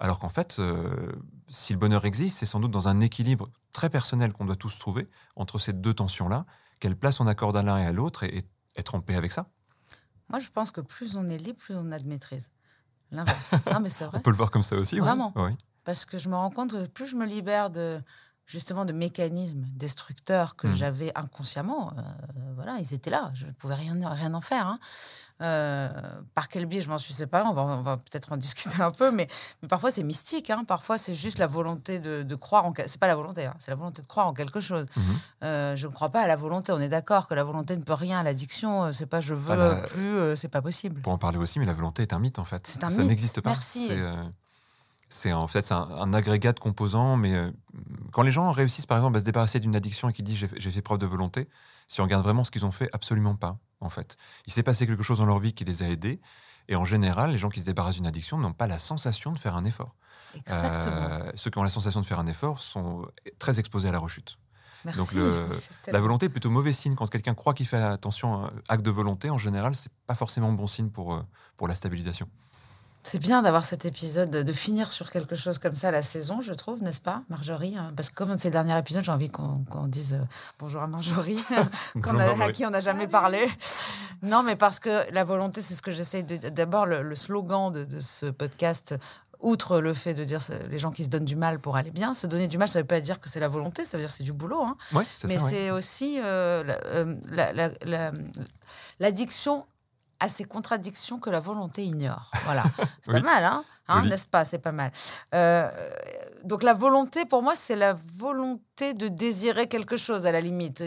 Alors qu'en fait, euh, si le bonheur existe, c'est sans doute dans un équilibre très personnel qu'on doit tous trouver entre ces deux tensions-là. Quelle place on accorde à l'un et à l'autre et, et être en paix avec ça. Moi, je pense que plus on est libre, plus on a de maîtrise. L'inverse. non, mais c'est vrai. On peut le voir comme ça aussi. oui. Vraiment. Oui. Parce que je me rends compte que plus je me libère de justement de mécanismes destructeurs que Mhm. j'avais inconsciemment, euh, voilà, ils étaient là, je ne pouvais rien, rien en faire. hein. Euh, par quel biais je m'en suis séparée, on va, on va peut-être en discuter un peu, mais, mais parfois c'est mystique, hein. parfois c'est juste la volonté de, de croire en quelque c'est pas la volonté, hein, c'est la volonté de croire en quelque chose. Mhm. Euh, je ne crois pas à la volonté, on est d'accord que la volonté ne peut rien, l'addiction, c'est pas je veux Ah bah, plus, euh, c'est pas possible. Pour en parler aussi, mais la volonté est un mythe en fait. Un ça n'existe pas. Merci. C'est, en fait un, un agrégat de composants, mais euh, quand les gens réussissent par exemple à se débarrasser d'une addiction et qui disent j'ai fait- preuve de volonté, si on regarde vraiment ce qu'ils ont fait, absolument pas en fait. Il s'est passé quelque chose dans leur vie qui les a aidés, et en général, les gens qui se débarrassent d'une addiction n'ont pas la sensation de faire un effort. Exactement. Euh, ceux qui ont la sensation de faire un effort sont très exposés à la rechute. Merci. donc le- La volonté est plutôt mauvais signe. Quand quelqu'un croit qu'il fait attention à acte de volonté, en général, c'est pas forcément bon signe pour, euh, pour la stabilisation. C'est bien d'avoir cet épisode, de, finir sur quelque chose comme ça la saison, je trouve, n'est-ce pas, Marjorie hein? Parce que comme c'est le dernier épisode, j'ai envie qu'on dise euh, bonjour à Marjorie, qu'on à qui on n'a jamais parlé. Non, mais parce que la volonté, c'est ce que j'essaie de. D'abord, le, le slogan de, de ce podcast. Outre le fait de dire les gens qui se donnent du mal pour aller bien, se donner du mal, ça ne veut pas dire que c'est la volonté, ça veut dire que c'est du boulot. hein. Ouais, Mais ouais. c'est aussi euh, la- euh, la- la- la- l'addiction à ces contradictions que la volonté ignore. Voilà, c'est Oui. pas mal, hein, Hein, n'est-ce pas? C'est pas mal. Euh, donc la volonté, pour moi, c'est la volonté de désirer quelque chose à la limite.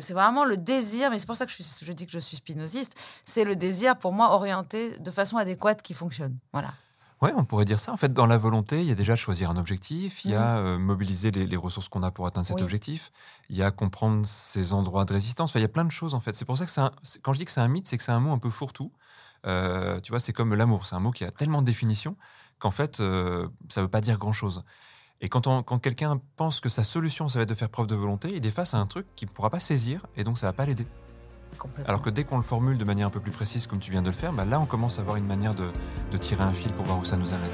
C'est vraiment le désir, mais c'est pour ça que je, suis- je dis que je suis spinoziste. C'est le désir, pour moi, orienté de façon adéquate qui fonctionne. Voilà. Ouais, on pourrait dire ça. En fait, dans la volonté, il y a déjà choisir un objectif, il y a euh, mobiliser les, les ressources qu'on a pour atteindre cet Mhm. Oui. objectif, il y a comprendre ses endroits de résistance. Enfin, il y a plein de choses, en fait. C'est pour ça que un- quand je dis que c'est un mythe, c'est que c'est un mot un peu fourre-tout. Euh, tu vois, c'est comme l'amour. C'est un mot qui a tellement de définitions qu'en fait, euh, ça ne veut pas dire grand-chose. Et quand, on- quand quelqu'un pense que sa solution, ça va être de faire preuve de volonté, il est face à un truc qu'il ne pourra pas saisir et donc ça ne va pas l'aider. Alors que dès qu'on le formule de manière un peu plus précise, comme tu viens de le faire, bah là, on commence à avoir une manière de, de tirer un fil pour voir où ça nous amène.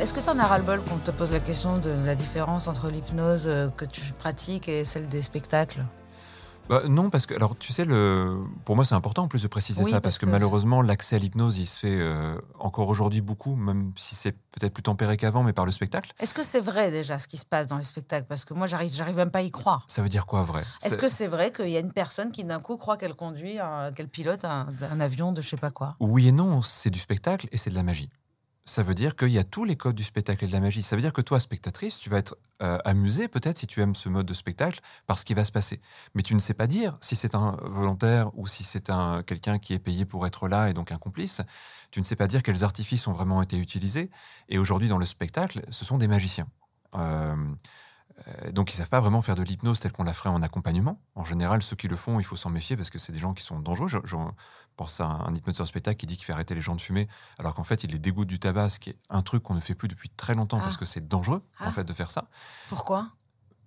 Est-ce que tu en as ras-le-bol qu'on te pose la question de la différence entre l'hypnose euh, que tu pratiques et celle des spectacles? Bah, non, parce que, alors, tu sais, le, pour moi, c'est important en plus de préciser Oui, ça, parce parce que, que- malheureusement, l'accès à l'hypnose, il se fait euh, encore aujourd'hui beaucoup, même si c'est peut-être plus tempéré qu'avant, mais par le spectacle. Est-ce que c'est vrai déjà ce qui se passe dans les spectacles? Parce que moi, j'arrive, j'arrive même pas à y croire. Ça veut dire quoi, vrai? Est-ce C'est- que c'est vrai qu'il y a une personne qui d'un coup croit qu'elle conduit, un- qu'elle pilote un, un avion de je sais pas quoi? Oui et non, c'est du spectacle et c'est de la magie. Ça veut dire qu'il y a tous les codes du spectacle et de la magie. Ça veut dire que toi, spectatrice, tu vas être euh, amusée peut-être si tu aimes ce mode de spectacle par ce qui va se passer. Mais tu ne sais pas dire si c'est un volontaire ou si c'est un quelqu'un qui est payé pour être là et donc un complice. Tu ne sais pas dire quels artifices ont vraiment été utilisés. Et aujourd'hui, dans le spectacle, ce sont des magiciens. Euh, donc, ils savent pas vraiment faire de l'hypnose telle qu'on la ferait en accompagnement. En général, ceux qui le font, il faut s'en méfier parce que c'est des gens qui sont dangereux. Je, je pense à un hypnotiseur spectacle qui dit qu'il fait arrêter les gens de fumer, alors qu'en fait, il les dégoûte du tabac, ce qui est un truc qu'on ne fait plus depuis très longtemps Ah. parce que c'est dangereux, Ah. en fait, de faire ça. Pourquoi?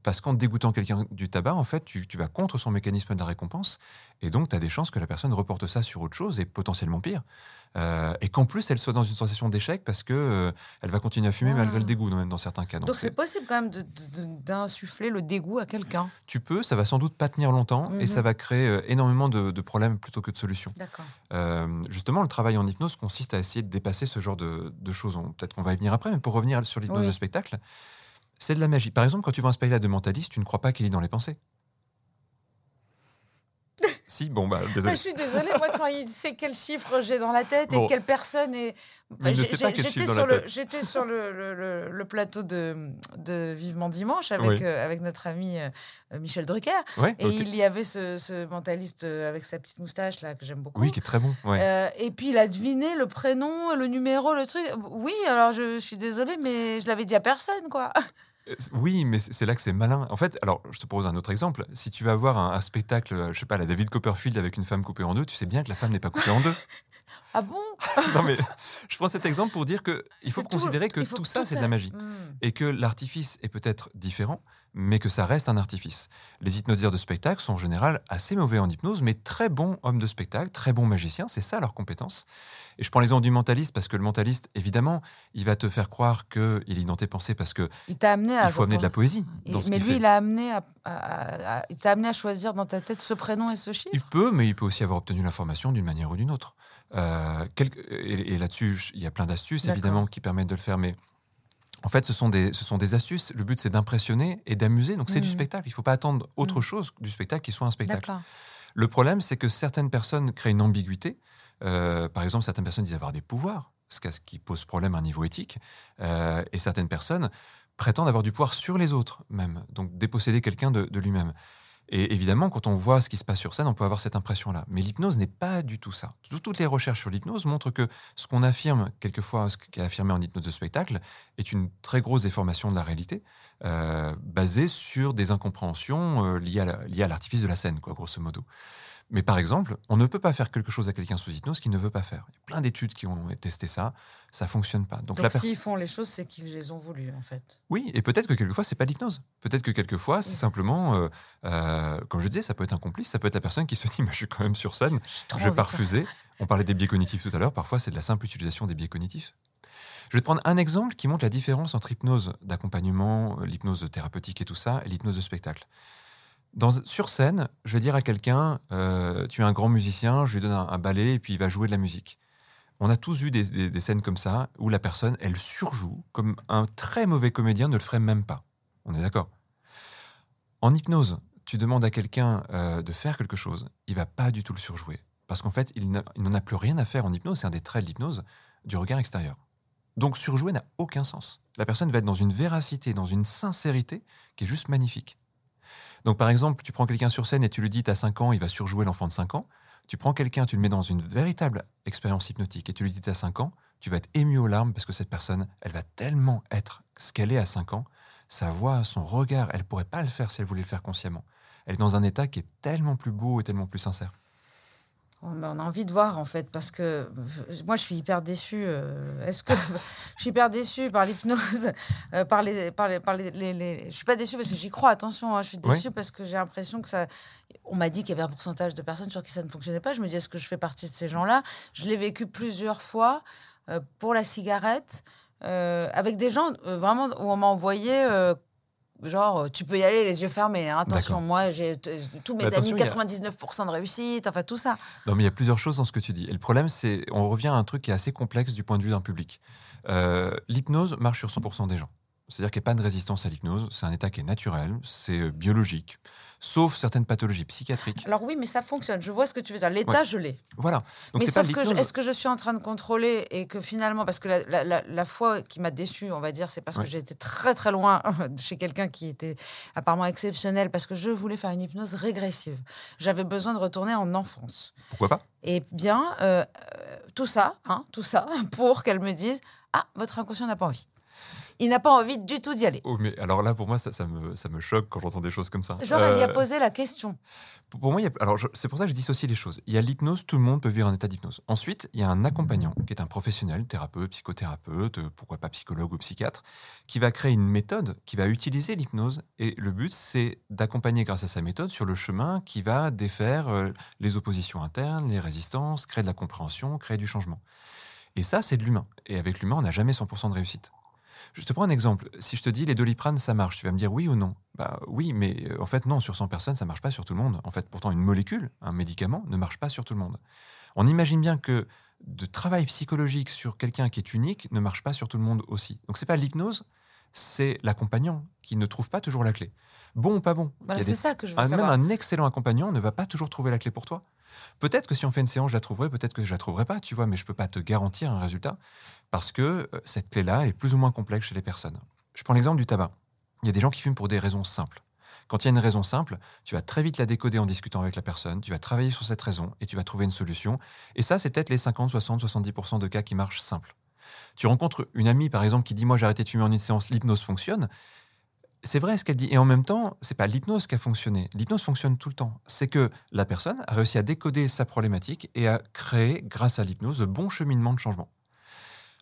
Parce qu'en dégoûtant quelqu'un du tabac, en fait, tu, tu vas contre son mécanisme de la récompense, et donc tu as des chances que la personne reporte ça sur autre chose, et potentiellement pire. Euh, et qu'en plus, elle soit dans une sensation d'échec parce que euh, elle va continuer à fumer Ah. malgré le dégoût, même dans certains cas. Donc c'est possible quand même d'insuffler le dégoût à quelqu'un. tu peux, ça va sans doute pas tenir longtemps, et Mhm. ça va créer euh, énormément de, de problèmes plutôt que de solutions. D'accord. Euh, justement, le travail en hypnose consiste à essayer de dépasser ce genre de, de choses. On- Peut-être qu'on va y venir après, mais pour revenir sur l'hypnose Oui. de spectacle, c'est de la magie. Par exemple, quand tu vois un spectacle de mentaliste, tu ne crois pas qu'il lit dans les pensées. Si, bon, bah, Ah, désolé. je suis désolée, moi, quand il sait quel chiffre j'ai dans la tête Bon. et quelle personne est. J'étais sur le- tête. J'étais sur le, le- le- le plateau de, de Vivement Dimanche avec, Oui. euh, avec notre ami euh, Michel Drucker. Ouais, Et il y avait ce, ce mentaliste euh, avec sa petite moustache là que j'aime beaucoup. Oui, qui est très bon. Ouais. Euh, et puis il a deviné le prénom, le numéro, le truc. Oui, alors je, suis désolée, mais je l'avais dit à personne, quoi. Oui, mais c'est là que c'est malin. En fait, alors, je te propose un autre exemple. Si tu vas voir un, un spectacle, je sais pas, la David Copperfield avec une femme coupée en deux, tu sais bien que la femme n'est pas coupée en deux. Ah bon non, mais je prends cet exemple pour dire que il faut tout- considérer que faut tout ça, c'est de la magie. Hmm. Et que l'artifice est peut-être différent, mais que ça reste un artifice. Les hypnotiseurs de spectacle sont en général assez mauvais en hypnose, mais très bons hommes de spectacle, très bons magiciens, c'est ça leur compétence. Et je prends l'exemple du mentaliste, parce que le mentaliste, évidemment, il va te faire croire qu'il est dans tes pensées, parce qu'il Il t'a amené à. faut amener de la poésie Et- dans ce mais lui, fait. il a amené à, à- à- à- il t'a amené à choisir dans ta tête ce prénom et ce chiffre. Il peut, mais il peut aussi avoir obtenu l'information d'une manière ou d'une autre. Euh, quel- et et là-dessus, il y a plein d'astuces, évidemment, qui permettent de le faire, mais en fait, ce sont des, ce sont des astuces. Le but, c'est d'impressionner et d'amuser. Donc, c'est du Mhm. spectacle. Il ne faut pas attendre autre Mhm. chose du spectacle qui soit un spectacle. Le problème, c'est que certaines personnes créent une ambiguïté. Euh, par exemple, certaines personnes disent avoir des pouvoirs, ce qui- pose problème à un niveau éthique. Euh, et certaines personnes prétendent avoir du pouvoir sur les autres, même. Donc, déposséder quelqu'un de, lui-même. Et évidemment, quand on voit ce qui se passe sur scène, on peut avoir cette impression-là. Mais l'hypnose n'est pas du tout ça. Tout- Toutes les recherches sur l'hypnose montrent que ce qu'on affirme, quelquefois, ce qui est affirmé en hypnose de spectacle, est une très grosse déformation de la réalité, euh, basée sur des incompréhensions liées à la- liées à l'artifice de la scène, quoi, grosso modo. Mais par exemple, on ne peut pas faire quelque chose à quelqu'un sous hypnose qu'il ne veut pas faire. Il y a plein d'études qui ont testé ça, ça fonctionne pas. Donc, Donc, s'ils font les choses, c'est qu'ils les ont voulu, en fait. Oui, et peut-être que quelquefois, c'est pas l'hypnose. Peut-être que quelquefois, c'est Oui. simplement, euh, euh, comme je disais, ça peut être un complice, ça peut être la personne qui se dit, je suis quand même sur scène, je vais pas refuser. On parlait des biais cognitifs tout à l'heure, parfois c'est de la simple utilisation des biais cognitifs. Je vais te prendre un exemple qui montre la différence entre hypnose d'accompagnement, euh, l'hypnose thérapeutique et tout ça, et l'hypnose de spectacle. Sur scène, je vais dire à quelqu'un, euh, tu es un grand musicien, je lui donne un, ballet et puis il va jouer de la musique. On a tous vu des, scènes comme ça où la personne, elle surjoue comme un très mauvais comédien ne le ferait même pas. On est d'accord En hypnose, tu demandes à quelqu'un euh, de faire quelque chose, il va pas du tout le surjouer. Parce qu'en fait, il n'en a plus rien à faire en hypnose, c'est un des traits de l'hypnose, du regard extérieur. Donc surjouer n'a aucun sens. La personne va être dans une véracité, dans une sincérité qui est juste magnifique. Donc par exemple, tu prends quelqu'un sur scène et tu lui dis t'as 5 ans, il va surjouer l'enfant de 5 ans. Tu prends quelqu'un, tu le mets dans une véritable expérience hypnotique et tu lui dis t'as 5 ans, tu vas être ému aux larmes parce que cette personne, elle va tellement être ce qu'elle est à 5 ans, sa voix, son regard, elle pourrait pas le faire si elle voulait le faire consciemment. Elle est dans un état qui est tellement plus beau et tellement plus sincère. On a envie de voir en fait parce que moi je suis hyper déçue. euh, Est-ce que je suis hyper déçue par l'hypnose, euh, par les, par les, par les, les- les- Je suis pas déçue parce que j'y crois. Attention, hein, je suis Oui. déçue parce que j'ai l'impression que ça. On m'a dit qu'il y avait un pourcentage de personnes sur qui ça ne fonctionnait pas. Je me dis est-ce que je fais partie de ces gens-là? Je l'ai vécu plusieurs fois euh, pour la cigarette euh, avec des gens euh, vraiment où on m'a envoyé. euh, Genre, euh, tu peux y aller les yeux fermés. hein. Attention, moi, j'ai t- tous mes Mais amis, attention, il y a- 99% de réussite, enfin tout ça. Non, mais il y a plusieurs choses dans ce que tu dis. Et le problème, c'est, on revient à un truc qui est assez complexe du point de vue d'un public. Euh, L'hypnose marche sur 100% des gens. C'est-à-dire qu'il n'y a pas de résistance à l'hypnose. C'est un état qui est naturel, c'est euh, biologique, sauf certaines pathologies psychiatriques. Alors oui, mais ça fonctionne. Je vois ce que tu veux dire. L'état, Ouais. je l'ai. Voilà. Donc Mais pas que je- est-ce que je suis en train de contrôler et que finalement, parce que la, la, la- la fois qui m'a déçue, on va dire, c'est parce Ouais. que j'ai été très très loin chez quelqu'un qui était apparemment exceptionnel, parce que je voulais faire une hypnose régressive. J'avais besoin de retourner en enfance. Pourquoi pas? Et bien, euh, euh, tout ça, hein, tout ça, pour qu'elle me dise, ah, votre inconscient n'a pas envie. Il n'a pas envie du tout d'y aller. Oh, mais alors là, pour moi, ça, ça me, ça me choque quand j'entends des choses comme ça. Genre, elle y a Euh, posé la question. Pour moi, il y a- alors c'est pour ça que je dissocie les choses. Il y a l'hypnose, tout le monde peut vivre un état d'hypnose. Ensuite, il y a un accompagnant qui est un professionnel, thérapeute, psychothérapeute, euh, pourquoi pas psychologue ou psychiatre, qui va créer une méthode, qui va utiliser l'hypnose. Et le but, c'est d'accompagner grâce à sa méthode sur le chemin qui va défaire euh, les oppositions internes, les résistances, créer de la compréhension, créer du changement. Et ça, c'est de l'humain. Et avec l'humain, on n'a jamais 100% de réussite. Je te prends un exemple. Si je te dis les doliprane, ça marche, tu vas me dire oui ou non Bah oui, mais euh, en fait non, sur 100 personnes, ça marche pas sur tout le monde. En fait, pourtant, une molécule, un médicament, ne marche pas sur tout le monde. On imagine bien que de travail psychologique sur quelqu'un qui est unique ne marche pas sur tout le monde aussi. Donc c'est pas l'hypnose, c'est l'accompagnant qui ne trouve pas toujours la clé. Bon ou pas bon Voilà, c'est des- ça que je veux un- même savoir. un excellent accompagnant ne va pas toujours trouver la clé pour toi. Peut-être que si on fait une séance, je la trouverai, peut-être que je la trouverai pas, tu vois, mais je peux pas te garantir un résultat parce que euh, cette clé-là elle est plus ou moins complexe chez les personnes. Je prends l'exemple du tabac. Il y a des gens qui fument pour des raisons simples. Quand il y a une raison simple, tu vas très vite la décoder en discutant avec la personne, tu vas travailler sur cette raison et tu vas trouver une solution. Et ça, c'est peut-être les 50, 60, 70% de cas qui marchent simples. Tu rencontres une amie, par exemple, qui dit Moi, j'ai arrêté de fumer en une séance, l'hypnose fonctionne. C'est vrai ce qu'elle dit. Et en même temps, c'est pas l'hypnose qui a fonctionné. L'hypnose fonctionne tout le temps. C'est que la personne a réussi à décoder sa problématique et à créer, grâce à l'hypnose, de bons cheminements de changement.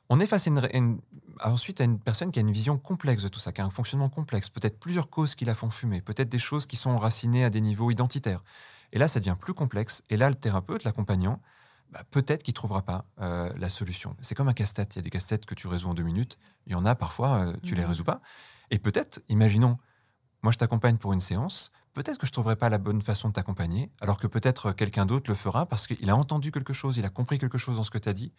On est face à une, ensuite à une personne qui a une vision complexe de tout ça, qui a un fonctionnement complexe, peut-être plusieurs causes qui la font fumer, peut-être des choses qui sont enracinées à des niveaux identitaires. Et là, ça devient plus complexe. Et là, le thérapeute, l'accompagnant, bah, peut-être qu'il ne trouvera pas euh, la solution. C'est comme un casse-tête. Il y a des casse-têtes que tu résous en deux minutes. Il y en a parfois, euh, tu les mmh. résous pas. Et peut-être, imaginons, moi je t'accompagne pour une séance, peut-être que je ne trouverai pas la bonne façon de t'accompagner, alors que peut-être quelqu'un d'autre le fera parce qu'il a entendu quelque chose, il a compris quelque chose dans ce que tu as dit.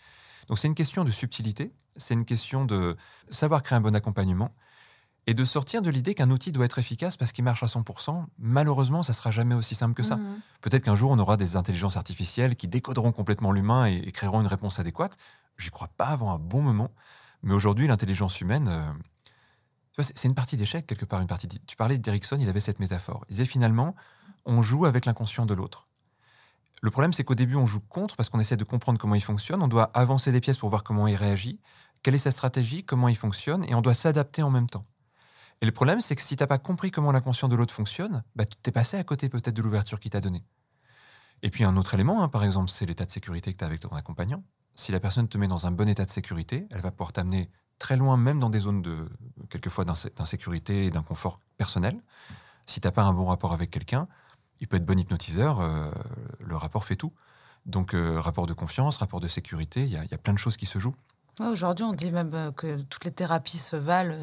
Donc c'est une question de subtilité, c'est une question de savoir créer un bon accompagnement et de sortir de l'idée qu'un outil doit être efficace parce qu'il marche à 100%. Malheureusement, ça sera jamais aussi simple que ça. Mmh. Peut-être qu'un jour, on aura des intelligences artificielles qui décoderont complètement l'humain et, créeront une réponse adéquate. J'y crois pas avant un bon moment. Mais aujourd'hui, l'intelligence humaine, euh, c'est une partie d'échec, quelque part. Une partie tu parlais d'Erickson, il avait cette métaphore. Il disait finalement, on joue avec l'inconscient de l'autre. Le problème, c'est qu'au début, on joue contre parce qu'on essaie de comprendre comment il fonctionne. On doit avancer des pièces pour voir comment il réagit, quelle est sa stratégie, comment il fonctionne, et on doit s'adapter en même temps. Et le problème, c'est que si tu n'as pas compris comment l'inconscient de l'autre fonctionne, bah, tu es passé à côté peut-être de l'ouverture qu'il t'a donnée. Et puis un autre élément, hein, par exemple, c'est l'état de sécurité que tu as avec ton accompagnant. Si la personne te met dans un bon état de sécurité, elle va pouvoir t'amener très loin, même dans des zones de quelquefois d'insécurité et d'inconfort personnel. Si tu n'as pas un bon rapport avec quelqu'un, il peut être bon hypnotiseur, euh, le rapport fait tout. Donc, euh, rapport de confiance, rapport de sécurité, il y, y, a plein de choses qui se jouent. Aujourd'hui, on dit même euh, que toutes les thérapies se valent.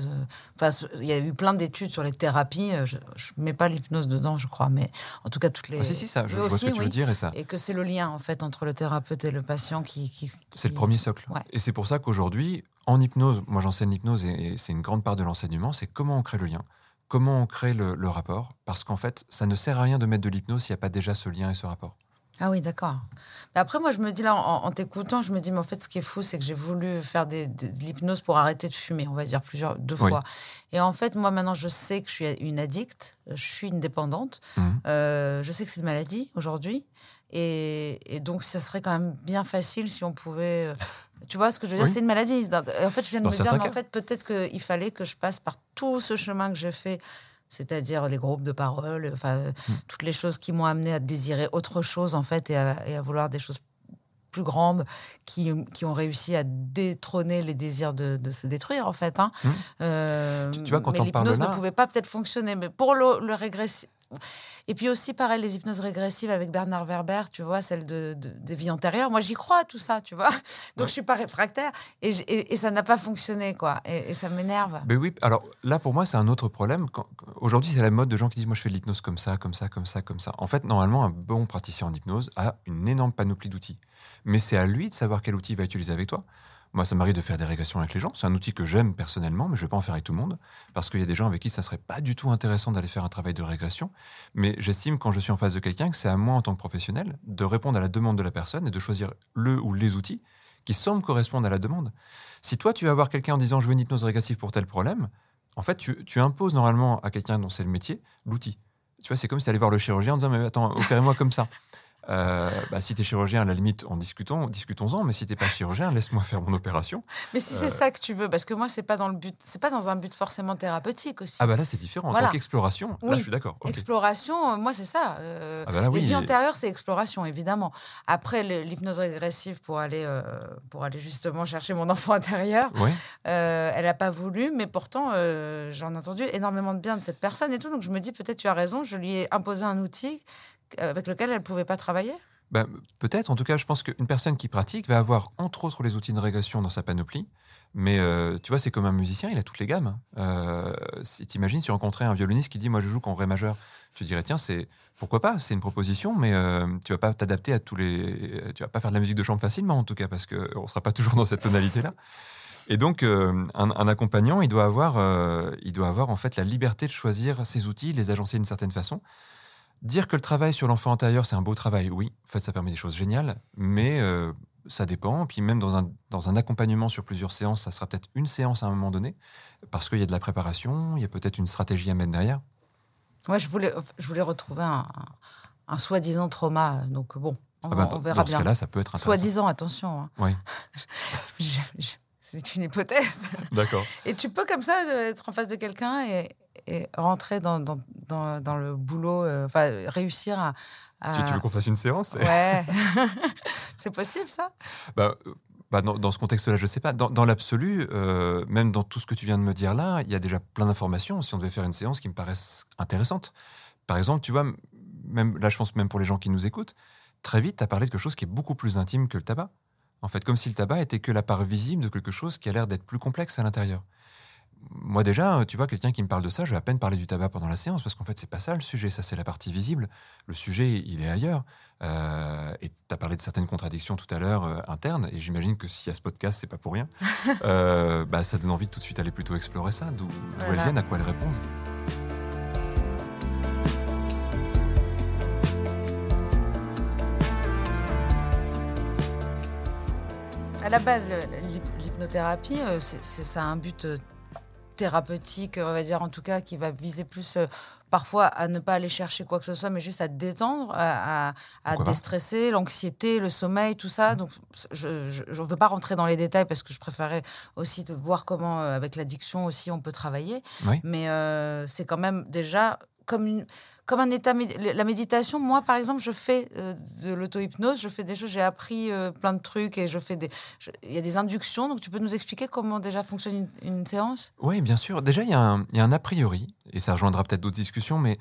Enfin, il y a eu plein d'études sur les thérapies. Je ne mets pas l'hypnose dedans, je crois, mais en tout cas, toutes les. Ah, si, si, ça, je, vois ce que tu veux dire. Et, ça... et que c'est le lien, en fait, entre le thérapeute et le patient qui. qui, C'est le premier socle. Et c'est pour ça qu'aujourd'hui, en hypnose, moi j'enseigne l'hypnose et, c'est une grande part de l'enseignement, c'est comment on crée le lien, comment on crée le, rapport, parce qu'en fait, ça ne sert à rien de mettre de l'hypnose s'il n'y a pas déjà ce lien et ce rapport. Ah oui, d'accord. Mais après, moi, je me dis là, en, t'écoutant, je me dis, mais en fait, ce qui est fou, c'est que j'ai voulu faire des, de, l'hypnose pour arrêter de fumer, on va dire plusieurs, deux fois. Et en fait, moi, maintenant, je sais que je suis une addicte, je suis une dépendante. Mmh. Euh, je sais que c'est une maladie aujourd'hui. Et, et, donc, ça serait quand même bien facile si on pouvait euh, tu vois ce que je veux dire? C'est une maladie. en fait, je viens de me dire, mais en fait, peut-être qu'il fallait que je passe par tout ce chemin que j'ai fait, c'est-à-dire les groupes de parole, enfin, hmm. toutes les choses qui m'ont amené à désirer autre chose, en fait, et à, vouloir des choses plus grandes qui, qui, ont réussi à détrôner les désirs de, se détruire, en fait. Hein. Hmm. Euh, tu, vois, quand mais l'hypnose ne pouvait pas peut-être fonctionner. Mais pour le, le régressif et puis aussi, pareil, les hypnoses régressives avec Bernard Werber, tu vois, celle de, des vies antérieures. Moi, j'y crois à tout ça, tu vois. Donc, je suis pas réfractaire. Et, et, ça n'a pas fonctionné, quoi. Et, ça m'énerve. Mais oui, alors là, pour moi, c'est un autre problème. Aujourd'hui, c'est la mode de gens qui disent Moi, je fais de l'hypnose comme ça, comme ça, comme ça, comme ça. En fait, normalement, un bon praticien en hypnose a une énorme panoplie d'outils. Mais c'est à lui de savoir quel outil il va utiliser avec toi. Moi, ça m'arrive de faire des régressions avec les gens. C'est un outil que j'aime personnellement, mais je ne vais pas en faire avec tout le monde, parce qu'il y a des gens avec qui ça serait pas du tout intéressant d'aller faire un travail de régression. Mais j'estime, quand je suis en face de quelqu'un, que c'est à moi, en tant que professionnel, de répondre à la demande de la personne et de choisir le ou les outils qui semblent correspondre à la demande. Si toi, tu vas voir quelqu'un en disant je veux une hypnose régressive pour tel problème, en fait, tu, imposes normalement à quelqu'un dont c'est le métier l'outil. Tu vois, c'est comme si aller voir le chirurgien en disant mais attends, opérez-moi comme ça. Euh, bah, si tu es chirurgien, à la limite, en discutons, discutons-en, mais si tu n'es pas chirurgien, laisse-moi faire mon opération. Mais si c'est euh, ça que tu veux, parce que moi, c'est pas dans le but, c'est pas dans un but forcément thérapeutique aussi. Ah bah là, c'est différent. En tant qu'exploration, là, je suis d'accord. Exploration, euh, moi, c'est ça. ah bah là, oui. Les vies antérieures, c'est exploration, évidemment. Après, l'hypnose régressive pour aller, pour aller justement chercher mon enfant intérieur, elle n'a pas voulu, mais pourtant, j'en ai entendu énormément de bien de cette personne et tout. Donc, je me dis, peut-être tu as raison, je lui ai imposé un outil avec lequel elle ne pouvait pas travailler? Ben, Peut-être. En tout cas, je pense qu'une personne qui pratique va avoir, entre autres, les outils de régression dans sa panoplie. Mais euh, tu vois, c'est comme un musicien, il a toutes les gammes. Euh, si t'imagines, si tu rencontrais un violoniste qui dit Moi, je joue qu'en ré majeur, tu dirais Tiens, c'est pourquoi pas C'est une proposition, mais euh, tu vas pas t'adapter à tous les. Tu vas pas faire de la musique de chambre facilement, en tout cas, parce qu'on sera pas toujours dans cette tonalité-là. Et donc, un, un, accompagnant, il doit, avoir, il doit avoir en fait la liberté de choisir ses outils, les agencer d'une certaine façon. Dire que le travail sur l'enfant intérieur, c'est un beau travail, oui, en fait, ça permet des choses géniales, mais euh, ça dépend. Puis même dans un, dans un accompagnement sur plusieurs séances, ça sera peut-être une séance à un moment donné, parce qu'il y a de la préparation, il y a peut-être une stratégie à mettre derrière. Ouais, je voulais, je voulais retrouver un, un soi-disant trauma, donc bon, on, ah bah, verra dans bien. ce cas-là, ça peut être Soi-disant, attention. Hein. Oui. c'est une hypothèse. D'accord. Et tu peux comme ça être en face de quelqu'un et, et rentrer dans, dans, dans, dans le boulot, euh, enfin, réussir à. à- Tu, tu veux qu'on fasse une séance Ouais. c'est possible, ça? Bah, euh, bah, dans, dans ce contexte-là, je sais pas. Dans, dans l'absolu, euh, même dans tout ce que tu viens de me dire là, il y a déjà plein d'informations. Si on devait faire une séance qui me paraissent intéressantes. Par exemple, tu vois, même là, je pense même pour les gens qui nous écoutent, très vite, tu as parlé de quelque chose qui est beaucoup plus intime que le tabac. En fait, comme si le tabac était que la part visible de quelque chose qui a l'air d'être plus complexe à l'intérieur. Moi déjà, tu vois, quelqu'un qui me parle de ça, je vais à peine parler du tabac pendant la séance parce qu'en fait, c'est pas ça le sujet, ça c'est la partie visible. Le sujet, il est ailleurs. Euh, et tu as parlé de certaines contradictions tout à l'heure euh, internes, et j'imagine que s'il y a ce podcast, c'est pas pour rien. Euh, bah, ça donne envie de tout de suite aller plutôt explorer ça, d'où elles viennent, à quoi elles répondent. À la base, l'hypnothérapie, euh, ça a un but euh, thérapeutique, on va dire en tout cas, qui va viser plus euh, parfois à ne pas aller chercher quoi que ce soit, mais juste à détendre, à, déstresser, l'anxiété, le sommeil, tout ça. Donc, je ne veux pas rentrer dans les détails parce que je préférais aussi de voir comment, euh, avec l'addiction aussi, on peut travailler. Oui. Mais euh, c'est quand même déjà comme une comme un état la méditation moi par exemple je fais euh, de l'auto-hypnose je fais des choses j'ai appris euh, plein de trucs et je fais des il y a des inductions donc tu peux nous expliquer comment déjà fonctionne une, séance? Oui, bien sûr. Déjà, il y, y a un a priori, et ça rejoindra peut-être d'autres discussions, mais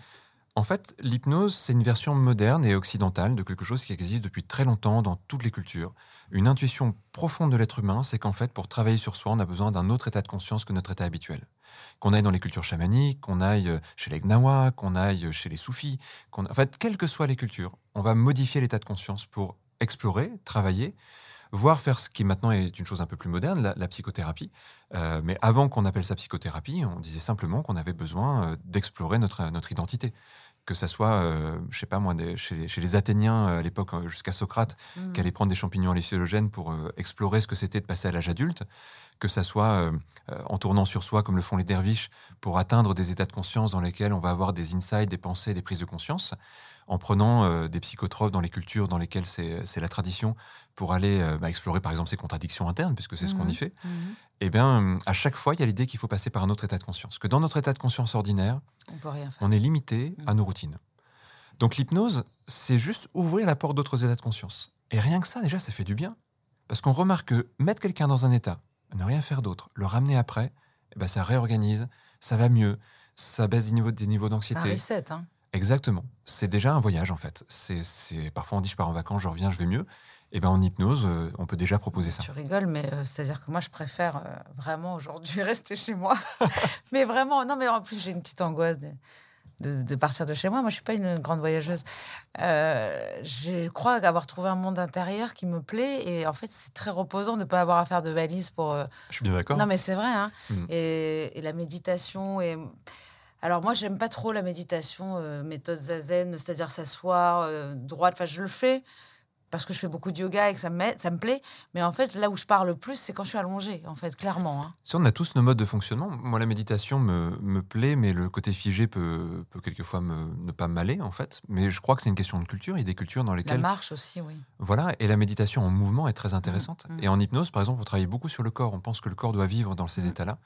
en fait, l'hypnose, c'est une version moderne et occidentale de quelque chose qui existe depuis très longtemps dans toutes les cultures. Une intuition profonde de l'être humain, c'est qu'en fait, pour travailler sur soi, on a besoin d'un autre état de conscience que notre état habituel. Qu'on aille dans les cultures chamaniques, qu'on aille euh, chez les Gnawa, qu'on aille euh, chez les soufis, qu'on... en fait, quelles que soient les cultures, on va modifier l'état de conscience pour explorer, travailler, voire faire ce qui maintenant est une chose un peu plus moderne, la, la psychothérapie. Euh, mais avant qu'on appelle ça psychothérapie, on disait simplement qu'on avait besoin d'explorer notre, notre identité. Que ça soit, euh, je sais pas moi, des- chez, les, chez les Athéniens à l'époque, jusqu'à Socrate, Mhm. qui allait prendre des champignons hallucinogènes pour euh, explorer ce que c'était de passer à l'âge adulte, que ça soit euh, euh, en tournant sur soi comme le font les derviches pour atteindre des états de conscience dans lesquels on va avoir des insights, des pensées, des prises de conscience, en prenant euh, des psychotropes dans les cultures dans lesquelles c'est la tradition pour aller bah, explorer par exemple ses contradictions internes, puisque c'est ce qu'on y fait. Mhm. Eh bien, à chaque fois, il y a l'idée qu'il faut passer par un autre état de conscience. Que dans notre état de conscience ordinaire, on peut rien faire on est limité à nos routines. Donc l'hypnose, c'est juste ouvrir la porte d'autres états de conscience. Et rien que ça, déjà, ça fait du bien. Parce qu'on remarque que mettre quelqu'un dans un état, ne rien faire d'autre, le ramener après, eh ben, ça réorganise, ça va mieux, ça baisse des niveaux, des niveaux d'anxiété. reset hein. Exactement. C'est déjà un voyage, en fait. C'est, c'est- Parfois, on dit, je pars en vacances, je reviens, je vais mieux. Et ben en hypnose, euh, on peut déjà proposer ça. Tu rigoles, mais euh, c'est-à-dire que moi, je préfère euh, vraiment aujourd'hui rester chez moi. mais vraiment, non, mais en plus, j'ai une petite angoisse de- de partir de chez moi. Moi, je suis pas une grande voyageuse. Euh, je crois avoir trouvé un monde intérieur qui me plaît. Et en fait, c'est très reposant de ne pas avoir à faire de valise pour. euh, Je suis bien d'accord. Non, mais c'est vrai. Hein. Mm. Et, et la méditation. Et... Alors, moi, j'aime pas trop la méditation, euh, méthode zazen, c'est-à-dire s'asseoir droite. Enfin, je le fais parce que je fais beaucoup de yoga et que ça me, ça me plaît. Mais en fait, là où je parle le plus, c'est quand je suis allongée, en fait, clairement. hein. Si on a tous nos modes de fonctionnement, moi la méditation me, me plaît, mais le côté figé peut, peut quelquefois me, ne pas m'aller en fait. Mais je crois que c'est une question de culture. Il y a des cultures dans La lesquelles marche aussi, oui. voilà, et la méditation en mouvement est très intéressante. Mm, mm. Et en hypnose, par exemple, on travaille beaucoup sur le corps. On pense que le corps doit vivre dans ces Mm. états-là.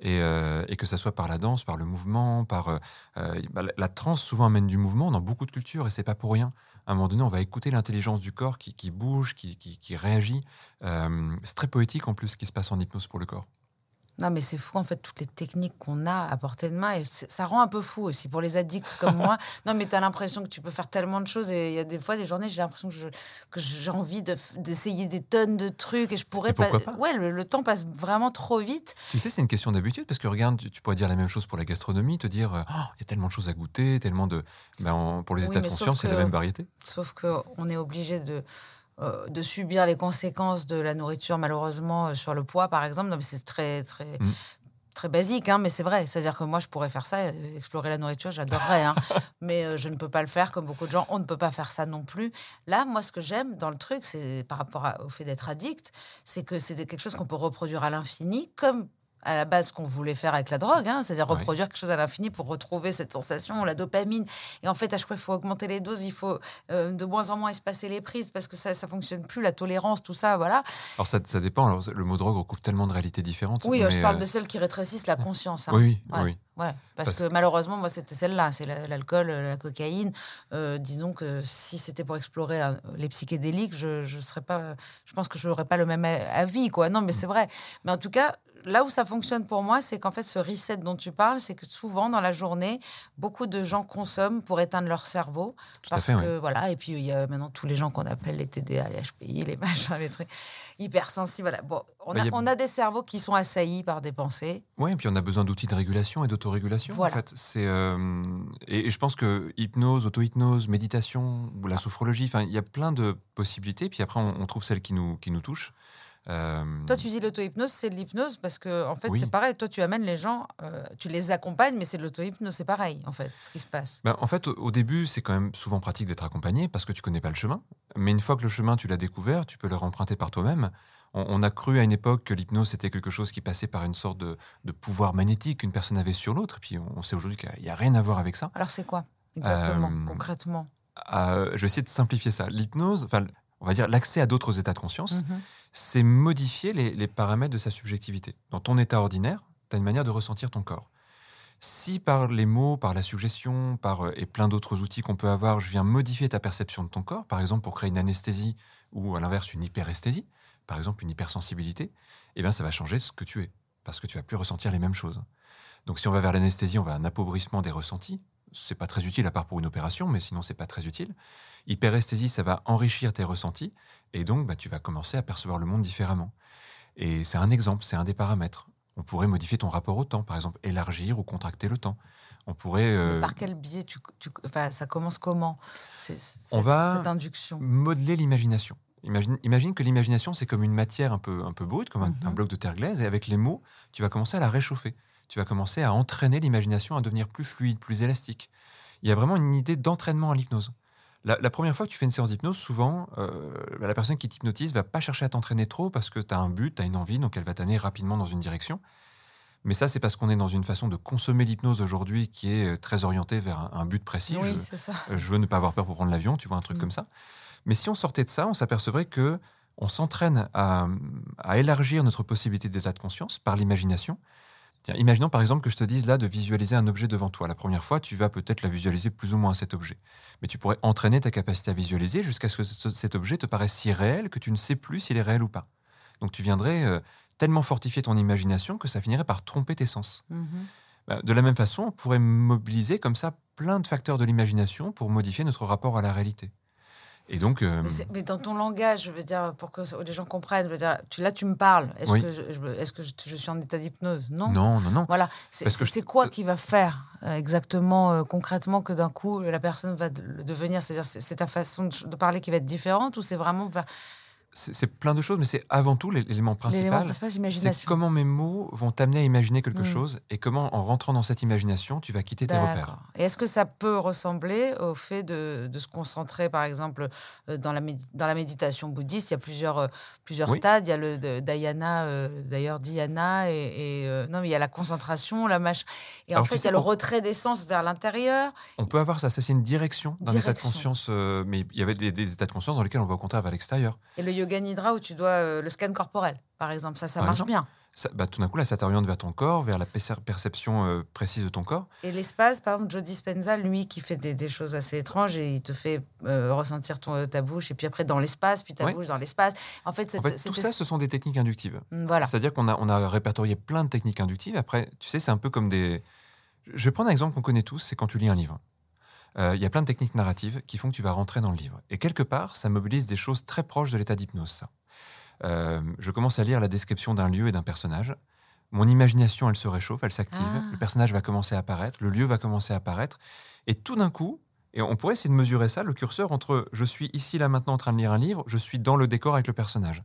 Et, euh, et que ça soit par la danse, par le mouvement, par euh, euh, bah, la, la transe souvent amène du mouvement dans beaucoup de cultures et c'est pas pour rien. À un moment donné, on va écouter l'intelligence du corps qui, bouge, qui réagit. Euh, c'est très poétique en plus ce qui se passe en hypnose pour le corps. Non, mais c'est fou, en fait, toutes les techniques qu'on a à portée de main. Et c'est- ça rend un peu fou aussi pour les addicts comme moi. Non, mais tu as l'impression que tu peux faire tellement de choses. Et il y a des fois, des journées, j'ai l'impression que j'ai envie de d'essayer des tonnes de trucs. Et je pourrais Et pourquoi pas Ouais, le, le temps passe vraiment trop vite. Tu sais, c'est une question d'habitude parce que regarde, tu, tu pourrais dire la même chose pour la gastronomie, te dire Oh, il y a tellement de choses à goûter, tellement de. Ben, en- pour les Oui, états de conscience, a la même variété. Sauf qu'on est obligé de, euh, de subir les conséquences de la nourriture, malheureusement, euh, sur le poids, par exemple. C'est très, très, Mm. très basique, hein, mais c'est vrai. C'est-à-dire que moi, je pourrais faire ça, euh, explorer la nourriture, j'adorerais. hein. mais euh, je ne peux pas le faire, comme beaucoup de gens. On ne peut pas faire ça non plus. Là, moi, ce que j'aime dans le truc, c'est par rapport à- au fait d'être addict, c'est que c'est quelque chose qu'on peut reproduire à l'infini, comme à la base qu'on voulait faire avec la drogue, hein, c'est-à-dire Ouais. reproduire quelque chose à l'infini pour retrouver cette sensation, la dopamine. Et en fait, à chaque fois, il faut augmenter les doses, il faut euh, de moins en moins espacer les prises parce que ça ne fonctionne plus, la tolérance, tout ça, voilà. Alors ça, ça dépend. Alors, le mot drogue recouvre tellement de réalités différentes. Oui, euh, je parle euh, de celles qui rétrécissent la conscience. hein. Oui, oui, Ouais. oui. Ouais, parce, Parce- que malheureusement, moi, c'était celle-là, c'est la- l'alcool, la cocaïne. Euh, disons que si c'était pour explorer euh, les psychédéliques, je, je serais pas, je pense que je n'aurais pas le même avis, quoi. Non, mais c'est vrai. Mais en tout cas, là où ça fonctionne pour moi, c'est qu'en fait, ce reset dont tu parles, c'est que souvent dans la journée, beaucoup de gens consomment pour éteindre leur cerveau, Tout parce fait, que voilà. Et puis il y a maintenant tous les gens qu'on appelle les TDA, les HPI, les machins, les trucs hypersensibles. Voilà. Bon, on Bah, a, il y a- on a des cerveaux qui sont assaillis par des pensées. Oui, et puis on a besoin d'outils de régulation et d'autorégulation. Voilà. En fait, c'est euh, et, et je pense que hypnose, auto-hypnose, méditation ou la sophrologie, il y a plein de possibilités. Puis après, on, on trouve celle qui nous qui nous touche. Euh, Toi, tu dis l'auto-hypnose, c'est de l'hypnose parce que, en fait, Oui. c'est pareil. Toi, tu amènes les gens, euh, tu les accompagnes, mais c'est de l'auto-hypnose, c'est pareil, en fait, ce qui se passe. ben, en fait, au, début, c'est quand même souvent pratique d'être accompagné parce que tu connais pas le chemin. Mais une fois que le chemin, tu l'as découvert, tu peux le emprunter par toi-même. On, a cru à une époque que l'hypnose, c'était quelque chose qui passait par une sorte de, de pouvoir magnétique qu'une personne avait sur l'autre. Et puis, on, sait aujourd'hui qu'il n'y a rien à voir avec ça. Alors, c'est quoi, exactement, Euh, concrètement? Euh, je vais essayer de simplifier ça. L'hypnose, enfin, on va dire l'accès à d'autres états de conscience, Mhm. C'est modifier les, paramètres de sa subjectivité. Dans ton état ordinaire, tu as une manière de ressentir ton corps. Si par les mots, par la suggestion, par, euh, et plein d'autres outils qu'on peut avoir, je viens modifier ta perception de ton corps, par exemple pour créer une anesthésie ou à l'inverse une hyperesthésie, par exemple une hypersensibilité, eh bien ça va changer ce que tu es, parce que tu vas plus ressentir les mêmes choses. Donc si on va vers l'anesthésie, on va à un appauvrissement des ressentis. C'est pas très utile à part pour une opération, mais sinon c'est pas très utile. Hyperesthésie, ça va enrichir tes ressentis, et donc bah, tu vas commencer à percevoir le monde différemment. Et c'est un exemple, c'est un des paramètres. On pourrait modifier ton rapport au temps, par exemple, élargir ou contracter le temps. On pourrait euh, Par quel biais tu, tu- enfin, ça commence comment? C'est, On va- cette induction modeler l'imagination. Imagine, imagine que l'imagination, c'est comme une matière un peu, un peu brute, comme un, Mhm. un bloc de terre glaise, et avec les mots, tu vas commencer à la réchauffer. Tu vas commencer à entraîner l'imagination à devenir plus fluide, plus élastique. Il y a vraiment une idée d'entraînement à l'hypnose. La, la première fois que tu fais une séance d'hypnose, souvent, euh, bah, la personne qui t'hypnotise va pas chercher à t'entraîner trop parce que tu as un but, tu as une envie, donc elle va t'amener rapidement dans une direction. Mais ça, c'est parce qu'on est dans une façon de consommer l'hypnose aujourd'hui qui est euh, très orientée vers un, un but précis. Oui, Je- c'est ça. euh, je veux ne pas avoir peur pour prendre l'avion, tu vois, un truc Mm. comme ça. Mais si on sortait de ça, on s'apercevrait que on s'entraîne à, à élargir notre possibilité d'état de conscience par l'imagination. Tiens, imaginons par exemple que je te dise là de visualiser un objet devant toi. La première fois, tu vas peut-être la visualiser plus ou moins cet objet. Mais tu pourrais entraîner ta capacité à visualiser jusqu'à ce que ce- cet objet te paraisse si réel que tu ne sais plus s'il est réel ou pas. Donc tu viendrais euh, tellement fortifier ton imagination que ça finirait par tromper tes sens. Mhm. Bah, De la même façon, on pourrait mobiliser comme ça plein de facteurs de l'imagination pour modifier notre rapport à la réalité. Et donc, euh, Mais, dans ton langage, je veux dire, pour que les gens comprennent, je veux dire, tu, là, tu me parles. Est-ce Oui. que, je, je- est-ce que je, je suis en état d'hypnose? Non. non, non, non. Voilà. C'est je- quoi qui va faire euh, exactement, euh, concrètement, que d'un coup, la personne va de- le devenir? C'est-à-dire, c'est c'est ta façon de, de parler qui va être différente ou c'est vraiment vers C'est plein de choses, mais c'est avant tout l'élément principal. C'est comment mes mots vont t'amener à imaginer quelque Mm. chose et comment, en rentrant dans cette imagination, tu vas quitter tes repères. Et est-ce que ça peut ressembler au fait de, de se concentrer, par exemple, euh, dans la, dans la méditation bouddhiste? Il y a plusieurs, euh, plusieurs Oui. stades. Il y a le de- dhyana, euh, d'ailleurs dhyana, et, et, euh, non, mais il y a la concentration, la mâche. Et en Alors, fait, il y a le retrait des sens vers l'intérieur. On peut avoir ça, ça c'est une direction d'un état de conscience, euh, mais il y avait des, des états de conscience dans lesquels on va au contraire vers l'extérieur. Et le yoga nidra où tu dois euh, le scan corporel, par exemple, ça, ça Par marche exemple. bien. Ça- bah, tout d'un coup, là, ça t'oriente vers ton corps, vers la perce- perception euh, précise de ton corps. Et l'espace, par exemple, Joe Dispenza, lui, qui fait des, des choses assez étranges et il te fait euh, ressentir ton, ta bouche, et puis après dans l'espace, puis ta bouche dans l'espace. En fait, En tout ça, ce sont des techniques inductives. Voilà. C'est-à-dire qu'on a, on a répertorié plein de techniques inductives. Après, tu sais, c'est un peu comme des. Je vais prendre un exemple qu'on connaît tous, c'est quand tu lis un livre. Euh, Il y a plein de techniques narratives qui font que tu vas rentrer dans le livre. Et quelque part, ça mobilise des choses très proches de l'état d'hypnose, ça. Euh, je commence à lire la description d'un lieu et d'un personnage. Mon imagination, elle se réchauffe, elle s'active. Ah. Le personnage va commencer à apparaître, le lieu va commencer à apparaître. Et tout d'un coup, et on pourrait essayer de mesurer ça, le curseur entre je suis ici, là, maintenant en train de lire un livre, je suis dans le décor avec le personnage.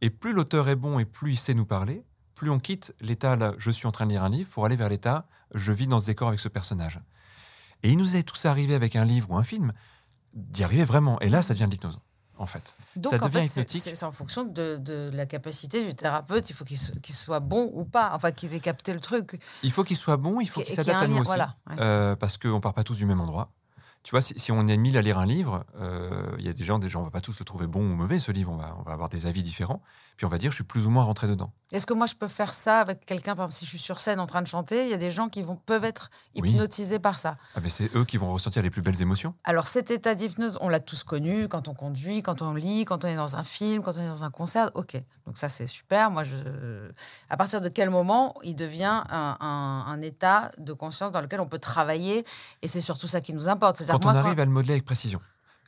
Et plus l'auteur est bon et plus il sait nous parler, plus on quitte l'état là, je suis en train de lire un livre pour aller vers l'état je vis dans ce décor avec ce personnage. Et il nous est tous arrivé avec un livre ou un film d'y arriver vraiment. Et là, ça devient de l'hypnose. en fait. Donc, ça en devient fait, hypnotique. c'est en fonction de, de la capacité du thérapeute. Il faut qu'il so- qu'il soit bon ou pas, enfin qu'il ait capté le truc. Il faut qu'il soit bon, il faut qu'il s'adapte à nous lien, aussi. voilà, ouais. Euh, parce qu'on part pas tous du même endroit. Tu vois, si, si on est mille à lire un livre, euh, il y a des gens, des gens, on va pas tous le trouver bon ou mauvais, ce livre, on va, on va avoir des avis différents. Puis on va dire, je suis plus ou moins rentré dedans. Est-ce que moi je peux faire ça avec quelqu'un, par exemple, si je suis sur scène en train de chanter, il y a des gens qui vont, peuvent être Oui. hypnotisés par ça. Ah, mais c'est eux qui vont ressentir les plus belles émotions. Alors cet état d'hypnose, on l'a tous connu quand on conduit, quand on lit, quand on est dans un film, quand on est dans un concert. Ok, donc ça c'est super. Moi, je... à partir de quel moment il devient un, un- un état de conscience dans lequel on peut travailler Et c'est surtout ça qui nous importe. Quand moi, on arrive à le modeler avec précision.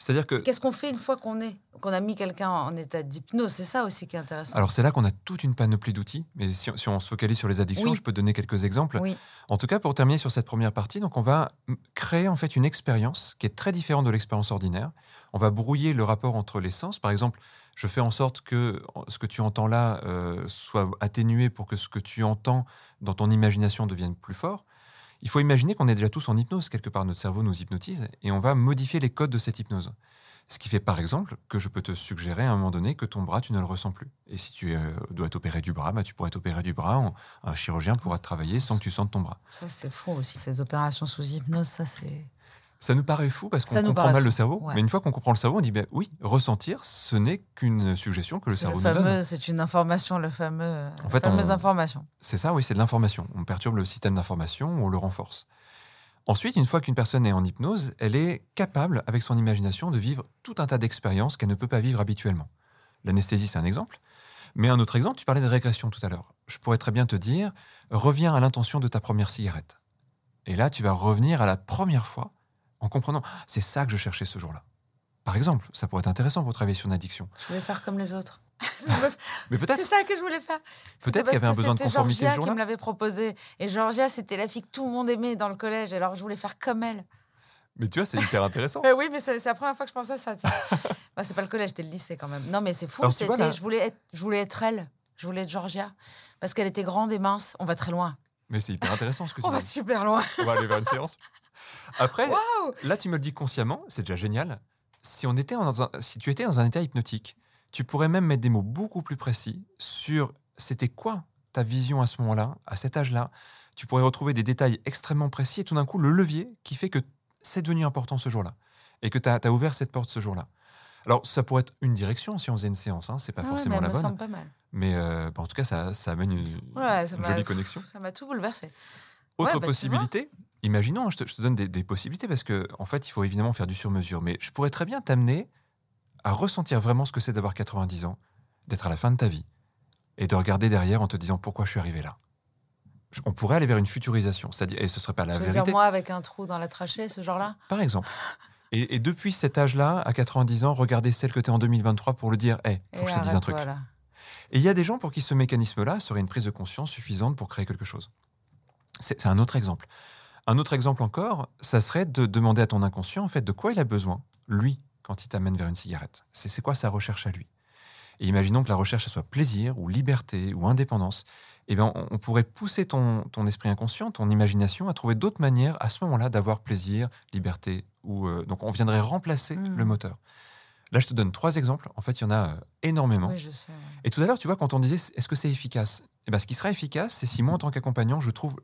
C'est-à-dire que Qu'est-ce qu'on fait une fois qu'on est, qu'on a mis quelqu'un en état d'hypnose? C'est ça aussi qui est intéressant. Alors c'est là qu'on a toute une panoplie d'outils, mais si, si on se focalise sur les addictions, Oui. je peux donner quelques exemples. oui, En tout cas, pour terminer sur cette première partie, donc on va créer en fait une expérience qui est très différente de l'expérience ordinaire. On va brouiller le rapport entre les sens. Par exemple, je fais en sorte que ce que tu entends là euh, soit atténué pour que ce que tu entends dans ton imagination devienne plus fort. Il faut imaginer qu'on est déjà tous en hypnose. Quelque part, notre cerveau nous hypnotise et on va modifier les codes de cette hypnose. Ce qui fait par exemple que je peux te suggérer à un moment donné que ton bras, tu ne le ressens plus. Et si tu euh, dois t'opérer du bras, bah, tu pourrais t'opérer du bras. un chirurgien pourra travailler sans que tu sentes ton bras. ça c'est faux aussi. Ces opérations sous hypnose, ça c'est. Ça nous paraît fou parce qu'on comprend mal le cerveau. ouais. Mais une fois qu'on comprend le cerveau, on dit ben oui, ressentir, ce n'est qu'une suggestion que le cerveau le nous donne. c'est une information, le fameux, En la fait, fameuse on- information. C'est ça, oui, c'est de l'information. On perturbe le système d'information, on le renforce. Ensuite, une fois qu'une personne est en hypnose, elle est capable, avec son imagination, de vivre tout un tas d'expériences qu'elle ne peut pas vivre habituellement. L'anesthésie, c'est un exemple. Mais un autre exemple, tu parlais de régression tout à l'heure. Je pourrais très bien te dire, reviens à l'intention de ta première cigarette. Et là, tu vas revenir à la première fois en comprenant, c'est ça que je cherchais ce jour-là. Par exemple, ça pourrait être intéressant pour travailler sur une addiction. Je voulais faire comme les autres. Mais peut-être c'est ça que je voulais faire. Peut-être qu'il y avait un besoin de conformité Georgia qui me l'avait proposé. Et Georgia, c'était la fille que tout le monde aimait dans le collège. Alors je voulais faire comme elle. Mais tu vois, c'est hyper intéressant. Mais oui, mais c'est la première fois que je pensais à ça. Bah, c'est pas le collège, c'était le lycée quand même. Non, mais c'est fou. Alors, tu vois, C'était, là- je voulais être, je voulais être elle. Je voulais être Georgia parce qu'elle était grande et mince. On va très loin. Mais c'est hyper intéressant ce que tu On va super loin. On va aller vers une séance. Après, là, tu me le dis consciemment, c'est déjà génial. Si, on était dans un- si tu étais dans un état hypnotique, tu pourrais même mettre des mots beaucoup plus précis sur c'était quoi ta vision à ce moment-là, à cet âge-là. Tu pourrais retrouver des détails extrêmement précis et tout d'un coup, le levier qui fait que c'est devenu important ce jour-là et que tu as, ouvert cette porte ce jour-là. Alors, ça pourrait être une direction si on faisait une séance, hein, c'est pas Ah ouais, mais forcément elle la me bonne. semble pas mal. Mais euh, bah, en tout cas, ça, ça amène une, Ouais, ça une jolie connexion. Ça m'a tout bouleversé. Autre Ouais, bah, possibilité, imaginons, je te, je te donne des, des possibilités parce que en fait, il faut évidemment faire du sur-mesure, mais je pourrais très bien t'amener à ressentir vraiment ce que c'est d'avoir 90 ans, d'être à la fin de ta vie et de regarder derrière en te disant pourquoi je suis arrivé là. On pourrait aller vers une futurisation, c'est-à-dire, et ce serait pas la Je veux vérité, dire, moi, avec un trou dans la trachée, ce genre-là? par exemple. Et, et depuis cet âge-là, à 90 ans, regarder celle que tu es en 2023 pour le dire, hé, faut Et que je te dise un truc. voilà. Et il y a des gens pour qui ce mécanisme-là serait une prise de conscience suffisante pour créer quelque chose. C'est un autre exemple. Un autre exemple encore, ça serait de demander à ton inconscient, en fait, de quoi il a besoin, lui, quand il t'amène vers une cigarette. C'est quoi sa recherche à lui? Et imaginons que la recherche soit plaisir, ou liberté, ou indépendance. Eh bien, on, on pourrait pousser ton, ton esprit inconscient, ton imagination, à trouver d'autres manières, à ce moment-là, d'avoir plaisir, liberté. Euh, donc, on viendrait remplacer Mhm. le moteur. Là, je te donne trois exemples. En fait, il y en a euh, énormément. Oui, je sais. ouais. Et tout à l'heure, tu vois, quand on disait est-ce que c'est efficace? Eh ben, Ce qui sera efficace, c'est si moi, en tant qu'accompagnant, je trouve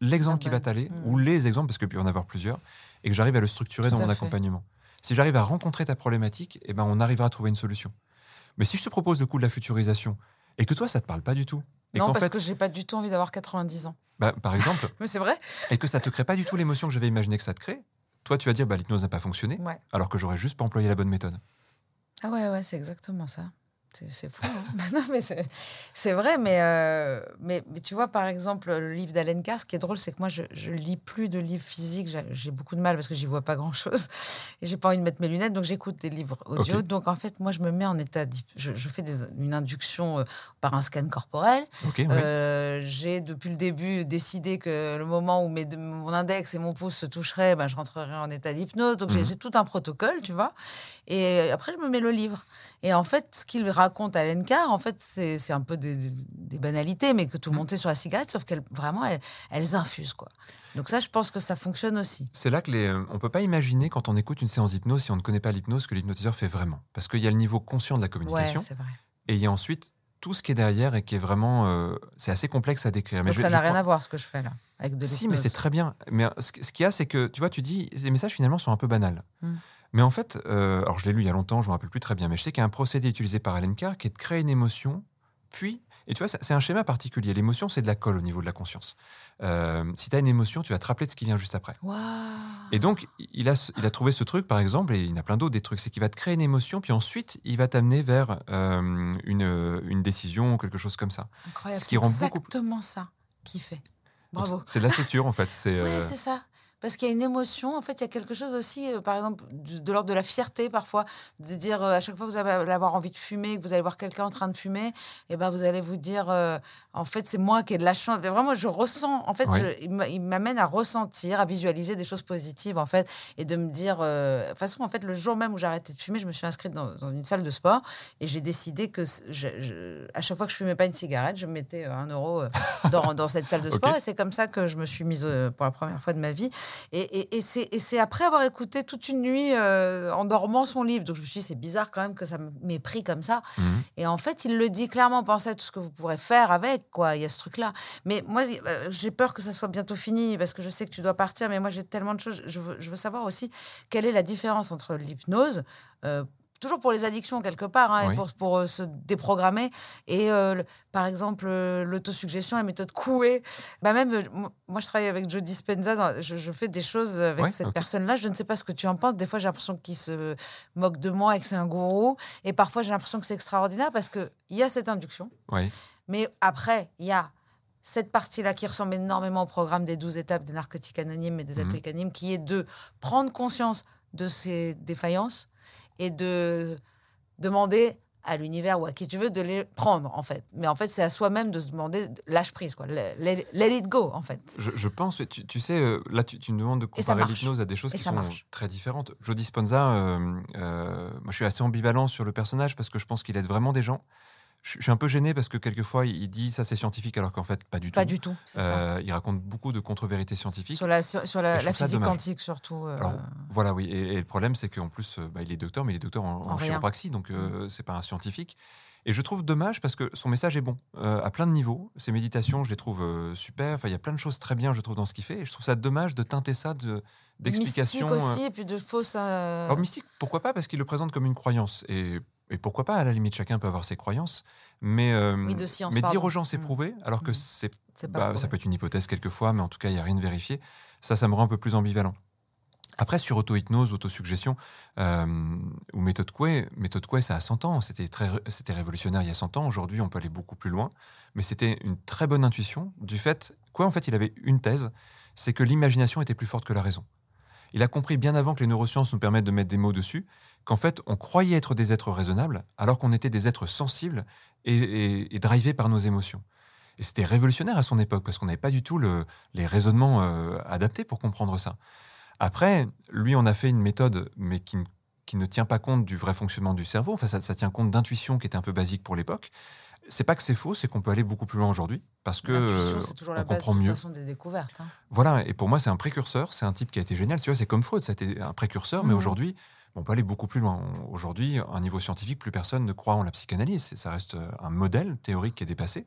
l'exemple Ah qui bah, va t'aller, ou les exemples, parce qu'il peut y en avoir plusieurs, et que j'arrive à le structurer Tout dans mon fait. accompagnement. Si j'arrive à rencontrer ta problématique, eh ben, on arrivera à trouver une solution. Mais si je te propose le coup de la futurisation, et que toi, ça ne te parle pas du tout, et Non, parce fait, que j'ai pas du tout envie d'avoir 90 ans. bah, par exemple, Mais c'est vrai et que ça te crée pas du tout l'émotion que j'avais imaginé que ça te crée, toi, tu vas dire, bah, l'hypnose n'a pas fonctionné, Ouais. alors que j'aurais juste pas employé la bonne méthode. Ah ouais, ouais, c'est exactement ça. C'est- fou. hein. non, mais c'est vrai, mais, euh, mais, mais tu vois, par exemple, le livre d'Alain Carr, ce qui est drôle, c'est que moi, je, je lis plus de livres physiques. J'ai- beaucoup de mal parce que j'y vois pas grand-chose. Et j'ai pas envie de mettre mes lunettes, donc j'écoute des livres audio. Donc, en fait, moi, je me mets en état... Je, je fais des- une induction euh, par un scan corporel. Ouais. Euh, j'ai depuis le début décidé que le moment où mes mon index et mon pouce se toucheraient, ben, je rentrerai en état d'hypnose. Donc Mhm. j'ai tout un protocole, tu vois. Et après, je me mets le livre. Et en fait, ce qu'il raconte à Lencar, en fait, c'est un peu des, des banalités, mais que tout le monde sait sur la cigarette, sauf qu'elles vraiment, elles, elles infusent, quoi. Donc ça, je pense que ça fonctionne aussi. C'est là que les, euh, on peut pas imaginer quand on écoute une séance d'hypnose, si on ne connaît pas l'hypnose, que l'hypnotiseur fait vraiment. Parce qu'il y a le niveau conscient de la Ouais, communication c'est vrai. et il y a ensuite tout ce qui est derrière et qui est vraiment, euh, c'est assez complexe à décrire. Donc je- ça n'a rien crois- à voir ce que je fais là, avec de Si, mais c'est très bien. Mais euh, ce, ce qu'il y a, c'est que, tu vois, tu dis, les messages finalement sont un peu banals. Hmm. Mais en fait, euh, alors je l'ai lu il y a longtemps, je ne me rappelle plus très bien, mais je sais qu'il y a un procédé utilisé par Alan Carr qui est de créer une émotion, puis, et tu vois, c'est un schéma particulier. L'émotion, c'est de la colle au niveau de la conscience. Euh, si tu as une émotion, tu vas te rappeler de ce qui vient juste après. Et donc, il a, il a trouvé ce truc, par exemple, et il y en a plein d'autres des trucs, c'est qu'il va te créer une émotion, puis ensuite, il va t'amener vers euh, une, une décision ou quelque chose comme ça. Incroyable. ce C'est qui rend beaucoup- exactement ça qu'il fait. Bravo. C'est de la structure, en fait. C'est, Oui, c'est ça. Parce qu'il y a une émotion, en fait, il y a quelque chose aussi, euh, par exemple, de, de l'ordre de la fierté parfois, de dire euh, à chaque fois que vous allez avoir envie de fumer, que vous allez voir quelqu'un en train de fumer, et ben vous allez vous dire, euh, en fait, c'est moi qui ai de la chance. Et Vraiment, je ressens, en fait, je- il m'a- il m'amène à ressentir, à visualiser des choses positives, en fait, et de me dire, de toute façon, en fait, le jour même où j'ai arrêté de fumer, je me suis inscrite dans, dans une salle de sport, et j'ai décidé que c- je- je- à chaque fois que je fumais pas une cigarette, je mettais un euro dans, dans cette salle de sport, et c'est comme ça que je me suis mise pour la première fois de ma vie. Et, et- et c'est et c'est après avoir écouté toute une nuit euh, en dormant son livre. Donc je me suis dit, c'est bizarre quand même que ça m'ait pris comme ça. Mhm. Et en fait, il le dit clairement, pensez à tout ce que vous pourrez faire avec, quoi. Il y a ce truc-là. Mais moi, euh, j'ai peur que ça soit bientôt fini parce que je sais que tu dois partir. Mais moi, j'ai tellement de choses. Je veux, je veux savoir aussi quelle est la différence entre l'hypnose. euh, Toujours pour les addictions, quelque part, hein, et pour, pour euh, se déprogrammer. Et euh, le- par exemple, euh, l'autosuggestion, la méthode Coué. Bah même, euh, moi- je travaille avec Joe Dispenza. dans- je, je fais des choses avec cette personne-là. Je ne sais pas ce que tu en penses. Des fois, j'ai l'impression qu'il se moque de moi et que c'est un gourou. Et parfois, j'ai l'impression que c'est extraordinaire parce qu'il y a cette induction. Mais après, il y a cette partie-là qui ressemble énormément au programme des 12 étapes des narcotiques anonymes et des Mhm. alcooliques anonymes, qui est de prendre conscience de ces défaillances et de demander à l'univers ou à qui tu veux de les prendre, en fait. Mais en fait, c'est à soi-même de se demander, lâche prise, quoi. Let, let- let it go, en fait. Je, je pense, tu, tu sais, euh, là, tu, tu me demandes de comparer l'hypnose à des choses Et qui sont marche. très différentes. Joe Dispenza, euh, euh, moi, je suis assez ambivalent sur le personnage parce que je pense qu'il aide vraiment des gens. Je, suis un peu gêné parce que quelquefois, il dit ça, c'est scientifique, alors qu'en fait, pas du tout. Pas du tout, ça. Euh, il raconte beaucoup de contre-vérités scientifiques. Sur la, sur, physique quantique, surtout. euh, Alors, voilà, oui. Et, et le problème, c'est qu'en plus, euh, bah, il est docteur, mais il est docteur en, En en rien. Chiropraxie, donc euh, c'est pas un scientifique. Et je trouve dommage parce que son message est bon euh, à plein de niveaux. Ses méditations, je les trouve super. Enfin, il y a plein de choses très bien, je trouve, dans ce qu'il fait. Et je trouve ça dommage de teinter ça de- d'explications. Mystique aussi, et puis de fausses... alors, mystique, pourquoi pas? Parce qu'il le présente comme une croyance. Et, et pourquoi pas À la limite, chacun peut avoir ses croyances. Mais, euh, Oui, de science, mais dire aux gens c'est Mm. prouvé, alors que Mm. c'est c'est pas bah, ça peut être une hypothèse quelquefois, mais en tout cas, il n'y a rien de vérifié. Ça, ça me rend un peu plus ambivalent. Après, sur auto-hypnose, autosuggestion, euh, ou méthode Coué, méthode Coué, ça a 100 ans. C'était très, c'était révolutionnaire il y a 100 ans. Aujourd'hui, on peut aller beaucoup plus loin. Mais c'était une très bonne intuition du fait, quoi, en fait, il avait une thèse, c'est que l'imagination était plus forte que la raison. Il a compris bien avant que les neurosciences nous permettent de mettre des mots dessus, qu'en fait, on croyait être des êtres raisonnables, alors qu'on était des êtres sensibles et, et, et drivés par nos émotions. Et c'était révolutionnaire à son époque, parce qu'on n'avait pas du tout le- les raisonnements euh, adaptés pour comprendre ça. Après, lui, on a fait une méthode, mais qui, ne- qui ne tient pas compte du vrai fonctionnement du cerveau. Enfin, ça, ça tient compte d'intuition qui était un peu basique pour l'époque. C'est pas que c'est faux, c'est qu'on peut aller beaucoup plus loin aujourd'hui, parce que euh, on la base comprend de mieux. façon des découvertes. hein. Voilà, et pour moi, c'est un précurseur. C'est un type qui a été génial. Tu vois, c'est comme Freud, ça a été un précurseur, mais Mhm. aujourd'hui, on peut aller beaucoup plus loin. Aujourd'hui, à un niveau scientifique, plus personne ne croit en la psychanalyse. Ça reste euh, un modèle théorique qui est dépassé.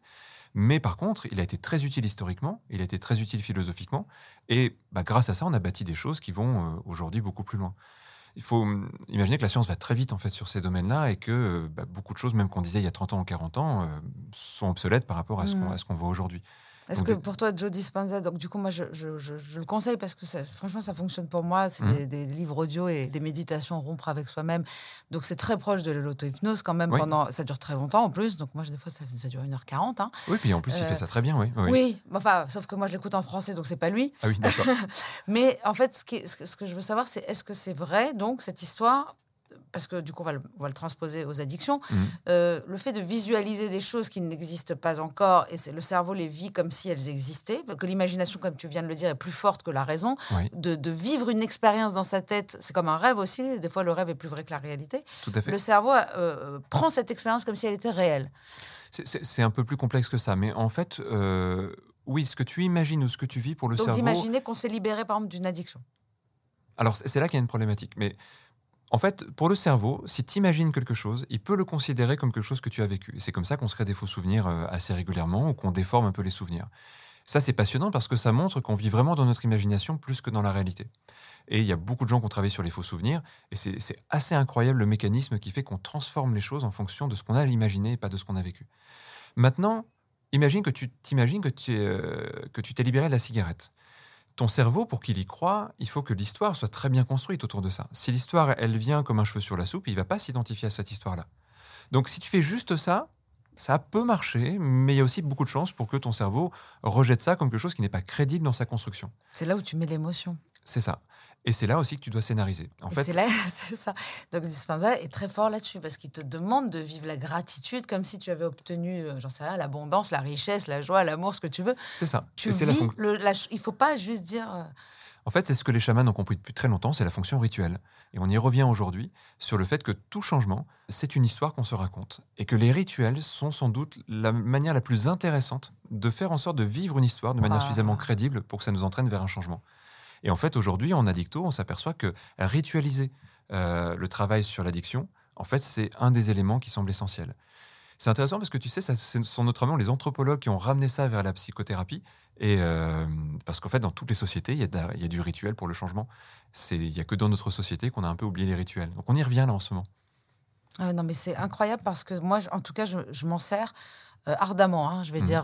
Mais par contre, il a été très utile historiquement, il a été très utile philosophiquement, et bah, grâce à ça, on a bâti des choses qui vont euh, aujourd'hui beaucoup plus loin. Il faut hum, imaginer que la science va très vite en fait sur ces domaines-là et que euh, bah, beaucoup de choses, même qu'on disait il y a 30 ans ou 40 ans, euh, sont obsolètes par rapport à ce qu'on ce qu'on voit aujourd'hui. Est-ce que pour toi, Joe Dispenza, donc du coup, moi, je, je- je- je le conseille parce que ça- franchement, ça fonctionne pour moi. C'est Mhm. des, des livres audio et des méditations rompre avec soi-même. Donc, c'est très proche de l'auto-hypnose quand même. Oui. Pendant, ça dure très longtemps en plus. Donc, moi, des fois, ça, ça dure 1h40. hein. Oui, puis en plus, il Euh, fait ça très bien, oui. oui. Oui, enfin, sauf que moi, je l'écoute en français, donc c'est pas lui. Ah oui, d'accord. Mais en fait, ce, qui est- ce que, ce que je veux savoir, c'est est-ce que c'est vrai, donc, cette histoire parce que du coup, on va le, on va le transposer aux addictions, Mhm. euh, le fait de visualiser des choses qui n'existent pas encore, et le cerveau les vit comme si elles existaient, que l'imagination, comme tu viens de le dire, est plus forte que la raison, Oui, de, de vivre une expérience dans sa tête, c'est comme un rêve aussi, des fois le rêve est plus vrai que la réalité. tout à fait. Le cerveau euh, prend cette expérience comme si elle était réelle. C'est- un peu plus complexe que ça, mais en fait, euh, oui, ce que tu imagines ou ce que tu vis pour le Donc cerveau. d'imaginer qu'on s'est libéré par exemple d'une addiction. Alors, c'est là qu'il y a une problématique. Mais en fait, pour le cerveau, si tu imagines quelque chose, il peut le considérer comme quelque chose que tu as vécu. C'est comme ça qu'on se crée des faux souvenirs euh, assez régulièrement ou qu'on déforme un peu les souvenirs. Ça, c'est passionnant parce que ça montre qu'on vit vraiment dans notre imagination plus que dans la réalité. Et il y a beaucoup de gens qui ont travaillé sur les faux souvenirs. Et c'est assez incroyable le mécanisme qui fait qu'on transforme les choses en fonction de ce qu'on a imaginé et pas de ce qu'on a vécu. Maintenant, imagine que tu t'imagines que tu euh, t'es libéré de la cigarette ton cerveau, pour qu'il y croit, il faut que l'histoire soit très bien construite autour de ça. Si l'histoire, elle vient comme un cheveu sur la soupe, il va pas s'identifier à cette histoire-là. Donc si tu fais juste ça, ça peut marcher, mais il y a aussi beaucoup de chances pour que ton cerveau rejette ça comme quelque chose qui n'est pas crédible dans sa construction. C'est là où tu mets l'émotion. C'est ça. Et c'est là aussi que tu dois scénariser. En Et fait, c'est là, c'est ça. Donc Dispenza est très fort là-dessus parce qu'il te demande de vivre la gratitude comme si tu avais obtenu, euh, j'en sais rien, l'abondance, la richesse, la joie, l'amour, ce que tu veux. c'est ça. Tu Et la vis le, la il faut pas juste dire. euh, En fait, c'est ce que les chamans ont compris depuis très longtemps, c'est la fonction rituelle. Et on y revient aujourd'hui sur le fait que tout changement, c'est une histoire qu'on se raconte. Et que les rituels sont sans doute la manière la plus intéressante de faire en sorte de vivre une histoire de manière Ah. suffisamment crédible pour que ça nous entraîne vers un changement. Et en fait, aujourd'hui, en addicto, on s'aperçoit que ritualiser euh, le travail sur l'addiction, en fait, c'est un des éléments qui semble essentiel. C'est intéressant parce que tu sais, ça, ce sont notamment les anthropologues qui ont ramené ça vers la psychothérapie. Et euh, parce qu'en fait, dans toutes les sociétés, il y, a de la- il y a du rituel pour le changement. Il n'y a que dans notre société qu'on a un peu oublié les rituels. Donc on y revient là en ce moment. ah non, mais c'est incroyable parce que moi, en tout cas, je, je m'en sers euh, ardemment. hein, je vais Mhm. dire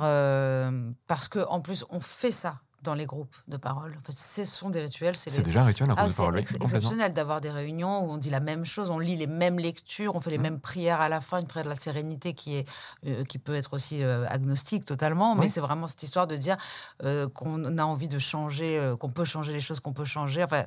parce que en plus, on fait ça dans les groupes de parole. En fait, ce sont des rituels. C'est C'est les- déjà un rituel, un Ah, groupe de c'est parole. complètement. exceptionnel d'avoir des réunions où on dit la même chose, on lit les mêmes lectures, on fait les Mhm. mêmes prières à la fin, une prière de la sérénité qui, est, euh, qui peut être aussi euh, agnostique totalement, mais Oui. c'est vraiment cette histoire de dire euh, qu'on a envie de changer, qu'on peut changer les choses qu'on peut changer. Enfin,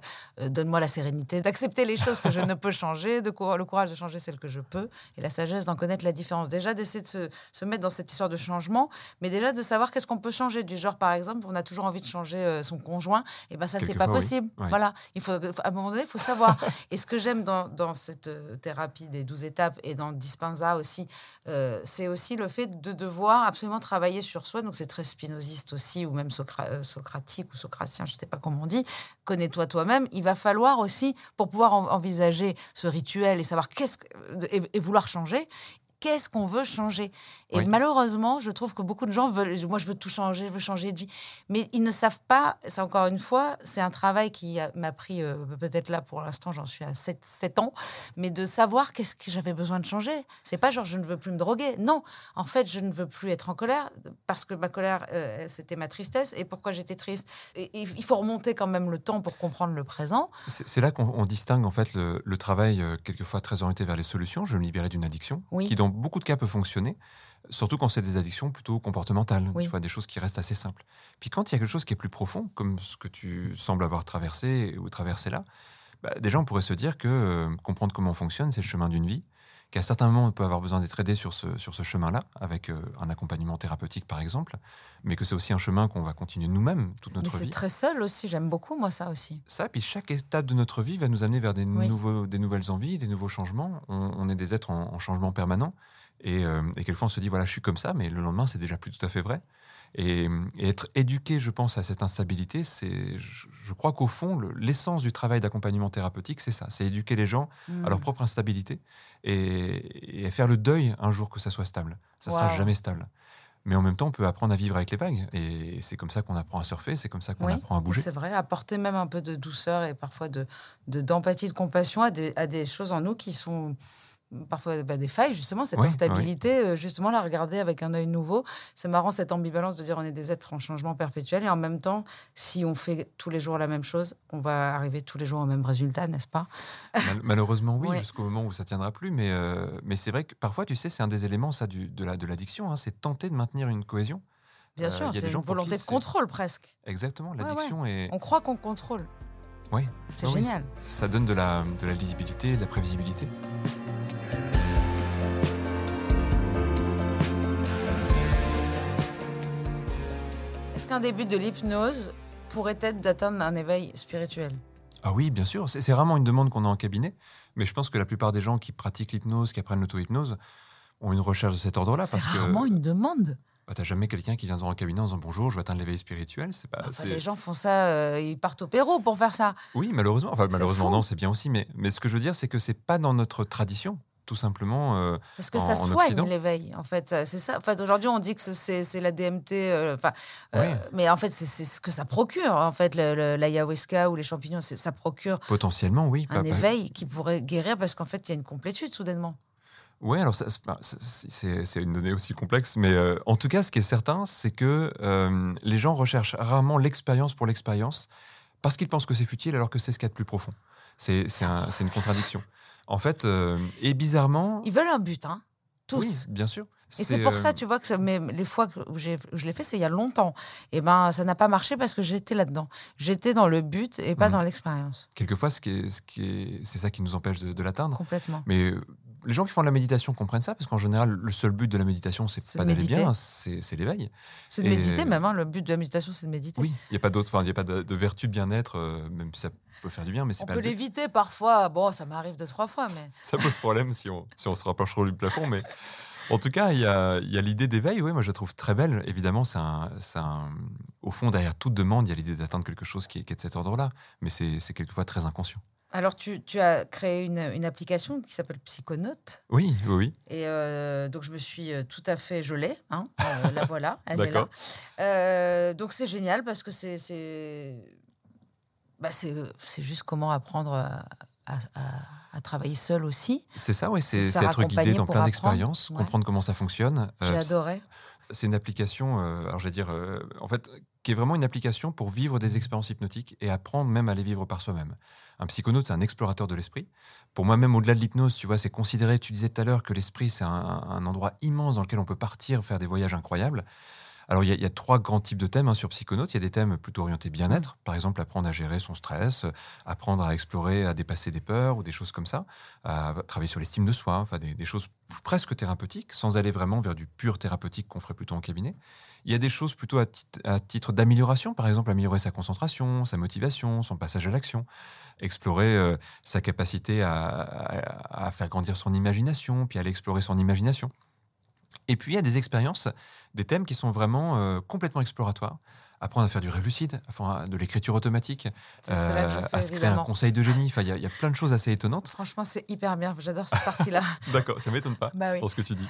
donne-moi la sérénité d'accepter les choses que je ne peux changer, de cour- le courage de changer celles que je peux, et la sagesse d'en connaître la différence. Déjà, d'essayer de se, se mettre dans cette histoire de changement, mais déjà de savoir qu'est-ce qu'on peut changer. Du genre, par exemple, on a toujours envie de changer euh, son conjoint, et ben ça, c'est pas oui. possible. Ouais. Voilà, il faut, à un moment donné, il faut savoir. et ce que j'aime dans, dans cette euh, thérapie des 12 étapes et dans Dispenza aussi, euh, c'est aussi le fait de devoir absolument travailler sur soi. Donc c'est très spinoziste aussi, ou même socra- socratique ou socratien, je ne sais pas comment on dit. Connais-toi toi-même. Il va falloir aussi, pour pouvoir en- envisager ce rituel et savoir qu'est-ce que, et, et vouloir changer, qu'est-ce qu'on veut changer Et Oui. malheureusement, je trouve que beaucoup de gens veulent, moi je veux tout changer, je veux changer de vie, mais ils ne savent pas, c'est encore une fois, c'est un travail qui a- m'a pris euh, peut-être là pour l'instant, j'en suis à 7, 7 ans, mais de savoir qu'est-ce que j'avais besoin de changer. C'est pas genre je ne veux plus me droguer, non, en fait je ne veux plus être en colère parce que ma colère euh, c'était ma tristesse et pourquoi j'étais triste? Et, et il faut remonter quand même le temps pour comprendre le présent. C'est là qu'on on distingue en fait le, le travail euh, quelquefois très orienté vers les solutions. Je me libérer d'une addiction, Oui. qui dans beaucoup de cas peut fonctionner, surtout quand c'est des addictions plutôt comportementales, Oui. tu vois, des choses qui restent assez simples. Puis quand il y a quelque chose qui est plus profond, comme ce que tu sembles avoir traversé ou traversé là, bah, déjà on pourrait se dire que euh, comprendre comment on fonctionne, c'est le chemin d'une vie, qu'à certains moments on peut avoir besoin d'être aidé sur ce, sur ce chemin-là, avec euh, un accompagnement thérapeutique par exemple, mais que c'est aussi un chemin qu'on va continuer nous-mêmes toute Mais notre c'est vie. très seul aussi, j'aime beaucoup moi ça aussi. Ça, puis chaque étape de notre vie va nous amener vers des, Oui. nouveaux, des nouvelles envies, des nouveaux changements. On, on est des êtres en, en changement permanent. Et, euh, et quelquefois, on se dit, voilà, je suis comme ça, mais le lendemain, c'est déjà plus tout à fait vrai. Et, et être éduqué, je pense, à cette instabilité, c'est, je, je crois qu'au fond, le- l'essence du travail d'accompagnement thérapeutique, c'est ça. C'est éduquer les gens Mm. à leur propre instabilité et, et faire le deuil un jour que ça soit stable. Ça sera Wow. jamais stable. Mais en même temps, on peut apprendre à vivre avec les vagues. Et c'est comme ça qu'on apprend à surfer, c'est comme ça qu'on Oui, apprend à bouger. C'est vrai, apporter même un peu de douceur et parfois de de- d'empathie, de, compassion à des, à des choses en nous qui sont parfois bah, des failles, justement, cette Oui, instabilité, euh, justement, la regarder avec un œil nouveau. C'est marrant cette ambivalence de dire on est des êtres en changement perpétuel et en même temps, si on fait tous les jours la même chose, on va arriver tous les jours au même résultat, n'est-ce pas? Mal- malheureusement, oui, jusqu'au moment où ça tiendra plus. Mais, euh, mais c'est vrai que parfois, tu sais, c'est un des éléments ça, du, de la- de l'addiction. hein, c'est tenter de maintenir une cohésion. Bien Euh, sûr, il y a des c'est gens une volonté de contrôle presque. Exactement. ouais. L'addiction est. On croit qu'on contrôle. Oui. C'est génial. Ça donne de la, de la lisibilité, de la prévisibilité. Est-ce qu'un début de l'hypnose pourrait être d'atteindre un éveil spirituel? Ah oui, bien sûr. C'est rarement une demande qu'on a en cabinet, mais je pense que la plupart des gens qui pratiquent l'hypnose, qui apprennent l'auto-hypnose, ont une recherche de cet ordre-là. C'est que rarement une demande. bah, t'as jamais quelqu'un qui vient dans un cabinet en disant bonjour, je vais atteindre l'éveil spirituel. C'est pas. Enfin, les gens font ça, euh, ils partent au Pérou pour faire ça. Oui, malheureusement. Enfin, malheureusement, fou. non, c'est bien aussi. Mais, mais ce que je veux dire, c'est que c'est pas dans notre tradition, tout simplement. euh, Parce que En- ça soigne l'éveil, en fait. C'est ça. En fait, aujourd'hui, on dit que c'est la DMT. euh, euh, Ouais. mais en fait, c'est- ce que ça procure. En fait, l'ayahuasca ou les champignons, ça procure potentiellement, oui. un pas- pas- éveil qui pourrait guérir parce qu'en fait, il y a une complétude soudainement. Ouais, alors c'est- une donnée aussi complexe, mais euh, en tout cas, ce qui est certain, c'est que euh, les gens recherchent rarement l'expérience pour l'expérience parce qu'ils pensent que c'est futile alors que c'est ce qu'il y a de plus profond. C'est un- c'est une contradiction. En fait, euh, et bizarrement, Ils veulent un but, hein, tous. oui, bien sûr. Et c'est pour euh, ça, tu vois, que ça- mais les fois que- où, je l'ai fait, c'est il y a longtemps. Et ben, ça n'a pas marché parce que j'étais là-dedans. J'étais dans le but et pas Mhm. dans l'expérience. Quelquefois, ce qui est- ce qui est- c'est ça qui nous empêche de, de l'atteindre. Complètement. Mais euh, les gens qui font de la méditation comprennent ça, parce qu'en général, le seul but de la méditation, c'est pas de d'aller bien, c'est l'éveil. C'est de Et- méditer même. hein. Le but de la méditation, c'est de méditer. Oui, il n'y a pas d'autre, enfin, il n'y a pas de, de vertu bien-être, euh, même si ça peut faire du bien, mais c'est On pas peut le but. l'éviter parfois. Bon, ça m'arrive deux, trois fois, mais Ça pose problème si on, si on se rapproche trop du plafond, mais en tout cas, il y a, il y a l'idée d'éveil, oui, moi je la trouve très belle. Évidemment, c'est un, un- au fond, derrière toute demande, il y a l'idée d'atteindre quelque chose qui est, qui est de cet ordre-là, mais c'est quelquefois très inconscient. Alors, tu, tu as créé une, une application qui s'appelle Psychonaute. Oui, oui, oui. Et euh, donc, je me suis euh, tout à fait gelée. Hein, Euh, la voilà, elle est là. Euh, donc, c'est génial parce que c'est. C'est- Bah, c'est c'est juste comment apprendre à, à- travailler seul aussi. C'est ça, oui, C'est être guidé dans plein d'expériences, ouais. comprendre comment ça fonctionne. J'ai Euh, adoré. C'est une application, euh, alors je vais dire, euh, en fait, qui est vraiment une application pour vivre des expériences hypnotiques et apprendre même à les vivre par soi-même. Un psychonaute, c'est un explorateur de l'esprit. Pour moi, même au-delà de l'hypnose, tu vois, c'est considéré, tu disais tout à l'heure que l'esprit, c'est un, un endroit immense dans lequel on peut partir, faire des voyages incroyables. Alors, il y, a- trois grands types de thèmes hein, sur Psychonaute. Il y a des thèmes plutôt orientés bien-être, par exemple, apprendre à gérer son stress, apprendre à explorer, à dépasser des peurs ou des choses comme ça, à travailler sur l'estime de soi, enfin, des, choses presque thérapeutiques, sans aller vraiment vers du pur thérapeutique qu'on ferait plutôt en cabinet. Il y a des choses plutôt à, tit- à titre d'amélioration, par exemple améliorer sa concentration, sa motivation, son passage à l'action, explorer euh, sa capacité à- à faire grandir son imagination, puis aller explorer son imagination. Et puis il y a des expériences, des thèmes qui sont vraiment euh, complètement exploratoires. Apprendre à faire du rêve lucide, de l'écriture automatique, euh, fais, à se créer un conseil de génie. Enfin, il y, a- il y a plein de choses assez étonnantes. Franchement, c'est hyper bien. J'adore cette partie-là. D'accord, ça m'étonne pas bah oui. dans ce que tu dis.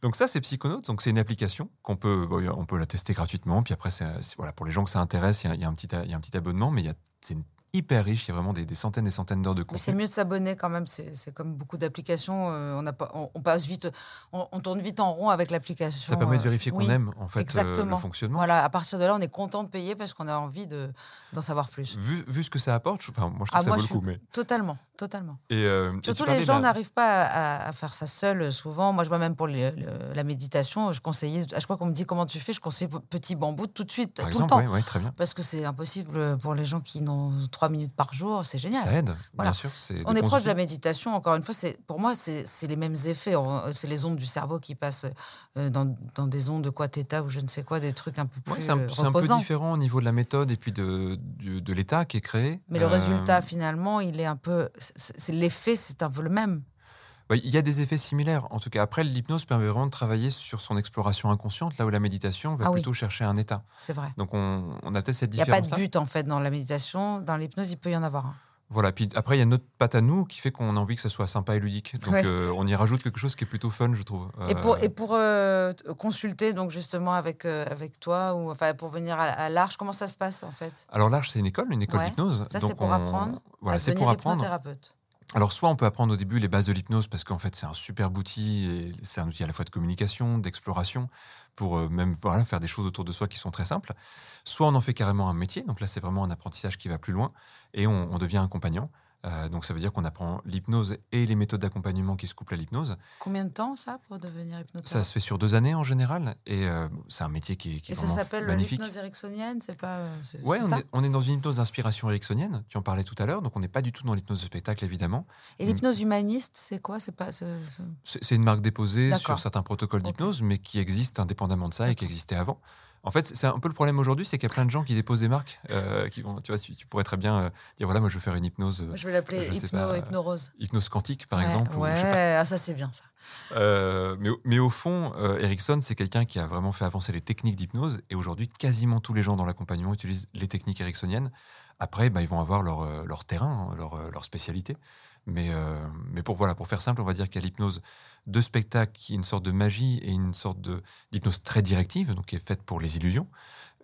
Donc ça, c'est Psychonautes. Donc c'est une application qu'on peut, bon, on peut la tester gratuitement. Puis après, c'est, voilà, pour les gens que ça intéresse, il y y y a un petit abonnement, mais c'est une- hyper riche. Il y a vraiment des, des centaines et centaines d'heures de Mais c'est contenu. mieux de s'abonner quand même. C'est comme beaucoup d'applications. euh, on, pas- on, on passe vite, on, on tourne vite en rond avec l'application. Ça permet de euh, vérifier qu'on oui, aime en fait euh, le fonctionnement. Voilà, à partir de là, on est content de payer parce qu'on a envie de- d'en savoir plus. Vu, vu ce que ça apporte, je- enfin, moi je trouve Ah, que ça moi, vaut je le coup. suis Mais... totalement, totalement. Et, euh, Surtout les gens n'arrivent pas à, à faire ça seuls souvent. Moi, je vois même pour le- la méditation, je conseillais, à chaque fois qu'on me dit comment tu fais, je conseille petit bambou tout de suite, Par tout exemple, le temps. ouais, très bien. Parce que c'est impossible pour les gens qui n'ont trois minutes par jour, c'est génial. Ça aide, Voilà. bien sûr. On est proche de la méditation, encore une fois, c'est pour moi, c'est les mêmes effets. C'est les ondes du cerveau qui passent euh, dans, dans des ondes de quoi theta ou je ne sais quoi, des trucs un peu plus Ouais, c'est un, euh, c'est un peu différent au niveau de la méthode et puis de, l'état qui est créé. Mais le Euh, résultat, finalement, il est un peu. L'effet, c'est un peu le même. Ouais, Il y a des effets similaires. En tout cas, après, l'hypnose permet vraiment de travailler sur son exploration inconsciente, là où la méditation va Ah oui. plutôt chercher un état. C'est vrai. Donc, on, on a peut-être cette Il n'y a pas de but, en fait, dans la méditation. Dans l'hypnose, il peut y en avoir un. Voilà. Puis après, il y a notre patte à nous qui fait qu'on a envie que ça soit sympa et ludique. Donc, Ouais. euh, on y rajoute quelque chose qui est plutôt fun, je trouve. Et pour, Euh, et pour euh, consulter, donc justement, avec, avec toi, ou enfin, pour venir à, à l'Arche, comment ça se passe, en fait? Alors, l'Arche, c'est une école, une école Ouais. d'hypnose. Ça, c'est pour on- apprendre Voilà, c'est pour apprendre. Alors, soit on peut apprendre au début les bases de l'hypnose parce qu'en fait, c'est un superbe outil et c'est un outil à la fois de communication, d'exploration pour euh, même faire des choses autour de soi qui sont très simples. Soit on en fait carrément un métier. Donc là, c'est vraiment un apprentissage qui va plus loin et on, devient accompagnant Euh, donc ça veut dire qu'on apprend l'hypnose et les méthodes d'accompagnement qui se couplent à l'hypnose. Combien de temps ça pour devenir hypnothérapeute? Ça se fait sur deux années en général et euh, c'est un métier qui est, qui est Et ça vraiment s'appelle magnifique. l'hypnose ericksonienne, c'est pas. euh, c'est- Ouais, c'est on ça? est, on est dans une hypnose d'inspiration ericksonienne, tu en parlais tout à l'heure, donc on n'est pas du tout dans l'hypnose de spectacle évidemment. Et l'hypnose humaniste, c'est quoi? C'est pas. c'est- une marque déposée D'accord. sur certains protocoles d'hypnose, mais qui existe indépendamment de ça et qui existait avant. En fait, c'est un peu le problème aujourd'hui, c'est qu'il y a plein de gens qui déposent des marques euh, qui vont, tu vois, tu, pourrais très bien euh, dire voilà, moi je veux faire une hypnose, euh, je vais l'appeler sais hypno, hypnorose. hypnose quantique par Ouais, exemple. ou Ouais, je sais pas. ah, ça c'est bien ça. Euh, mais, au- mais au fond, euh, Erickson, c'est quelqu'un qui a vraiment fait avancer les techniques d'hypnose et aujourd'hui, quasiment tous les gens dans l'accompagnement utilisent les techniques ericksoniennes. Après, bah, ils vont avoir leur, euh, leur terrain, hein, leur, euh, leur spécialité. Mais, euh, mais pour, voilà, pour faire simple, on va dire qu'il y a l'hypnose de spectacle qui est une sorte de magie et une sorte d'hypnose très directive, donc qui est faite pour les illusions.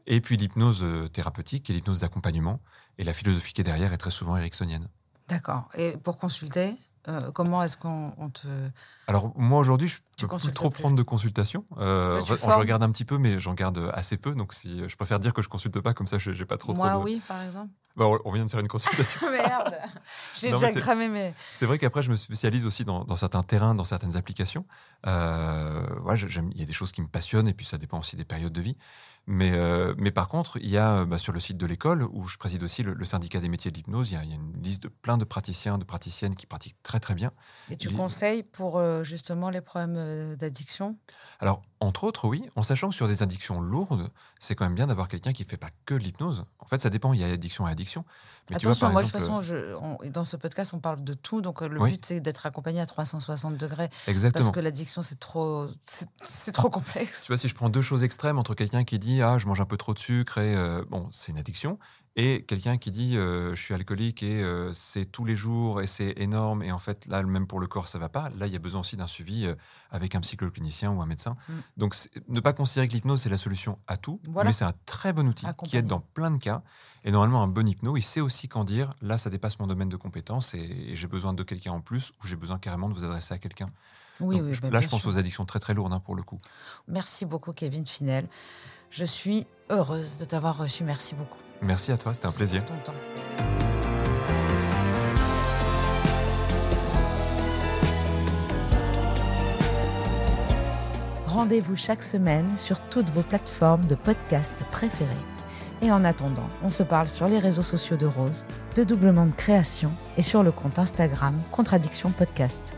Et puis l'hypnose euh, thérapeutique est l'hypnose d'accompagnement. Et la philosophie qui est derrière est très souvent ericksonienne. D'accord. Et pour consulter, euh, comment est-ce qu'on on te. Alors moi aujourd'hui, je Tu peux plus trop plus. prendre de consultations. Euh, je regarde un petit peu, mais j'en garde assez peu. Donc si je préfère dire que je consulte pas, comme ça, je j'ai pas trop. Moi, trop de- oui, par exemple. Bah, on- vient de faire une consultation. Merde J'ai déjà mais cramé mes. C'est vrai qu'après, je me spécialise aussi dans, dans certains terrains, dans certaines applications. Euh, ouais, il y a des choses qui me passionnent, et puis ça dépend aussi des périodes de vie. Mais, euh, mais par contre, il y a bah, sur le site de l'école, où je préside aussi le, le syndicat des métiers de l'hypnose, il y, a, il y a une liste de plein de praticiens, de praticiennes qui pratiquent très très bien. Et tu Il- conseilles pour euh, justement les problèmes euh, d'addiction? Alors, entre autres, oui, en sachant que sur des addictions lourdes, c'est quand même bien d'avoir quelqu'un qui ne fait pas que de l'hypnose. En fait, ça dépend, il y a addiction et addiction. Mais tu vois, Attention, par moi, exemple, de toute façon, je, on- dans ce podcast, on parle de tout. Donc, euh, le Oui. but, c'est d'être accompagné à 360 degrés. Exactement. Parce que l'addiction, c'est trop, c'est c'est trop complexe. Tu vois, si je prends deux choses extrêmes entre quelqu'un qui dit ah je mange un peu trop de sucre et euh, bon c'est une addiction et quelqu'un qui dit euh, je suis alcoolique et euh, c'est tous les jours et c'est énorme et en fait là même pour le corps ça va pas là il y a besoin aussi d'un suivi euh, avec un psychoclinicien ou un médecin Mm. donc ne pas considérer que l'hypnose c'est la solution à tout Voilà. mais c'est un très bon outil qui aide dans plein de cas et normalement un bon hypno il sait aussi quand dire là ça dépasse mon domaine de compétence et, et j'ai besoin de quelqu'un en plus ou j'ai besoin carrément de vous adresser à quelqu'un Oui, Donc, oui, je- bah, là je pense sûr. aux addictions très très lourdes hein, pour le coup Merci beaucoup, Kevin Finel. Je suis heureuse de t'avoir reçu. Merci beaucoup. Merci à toi c'était un plaisir pour ton temps. Rendez-vous chaque semaine sur toutes vos plateformes de podcast préférées. Et en attendant, on se parle sur les réseaux sociaux de Rose, de Doublement de Création et sur le compte Instagram Contradiction Podcast.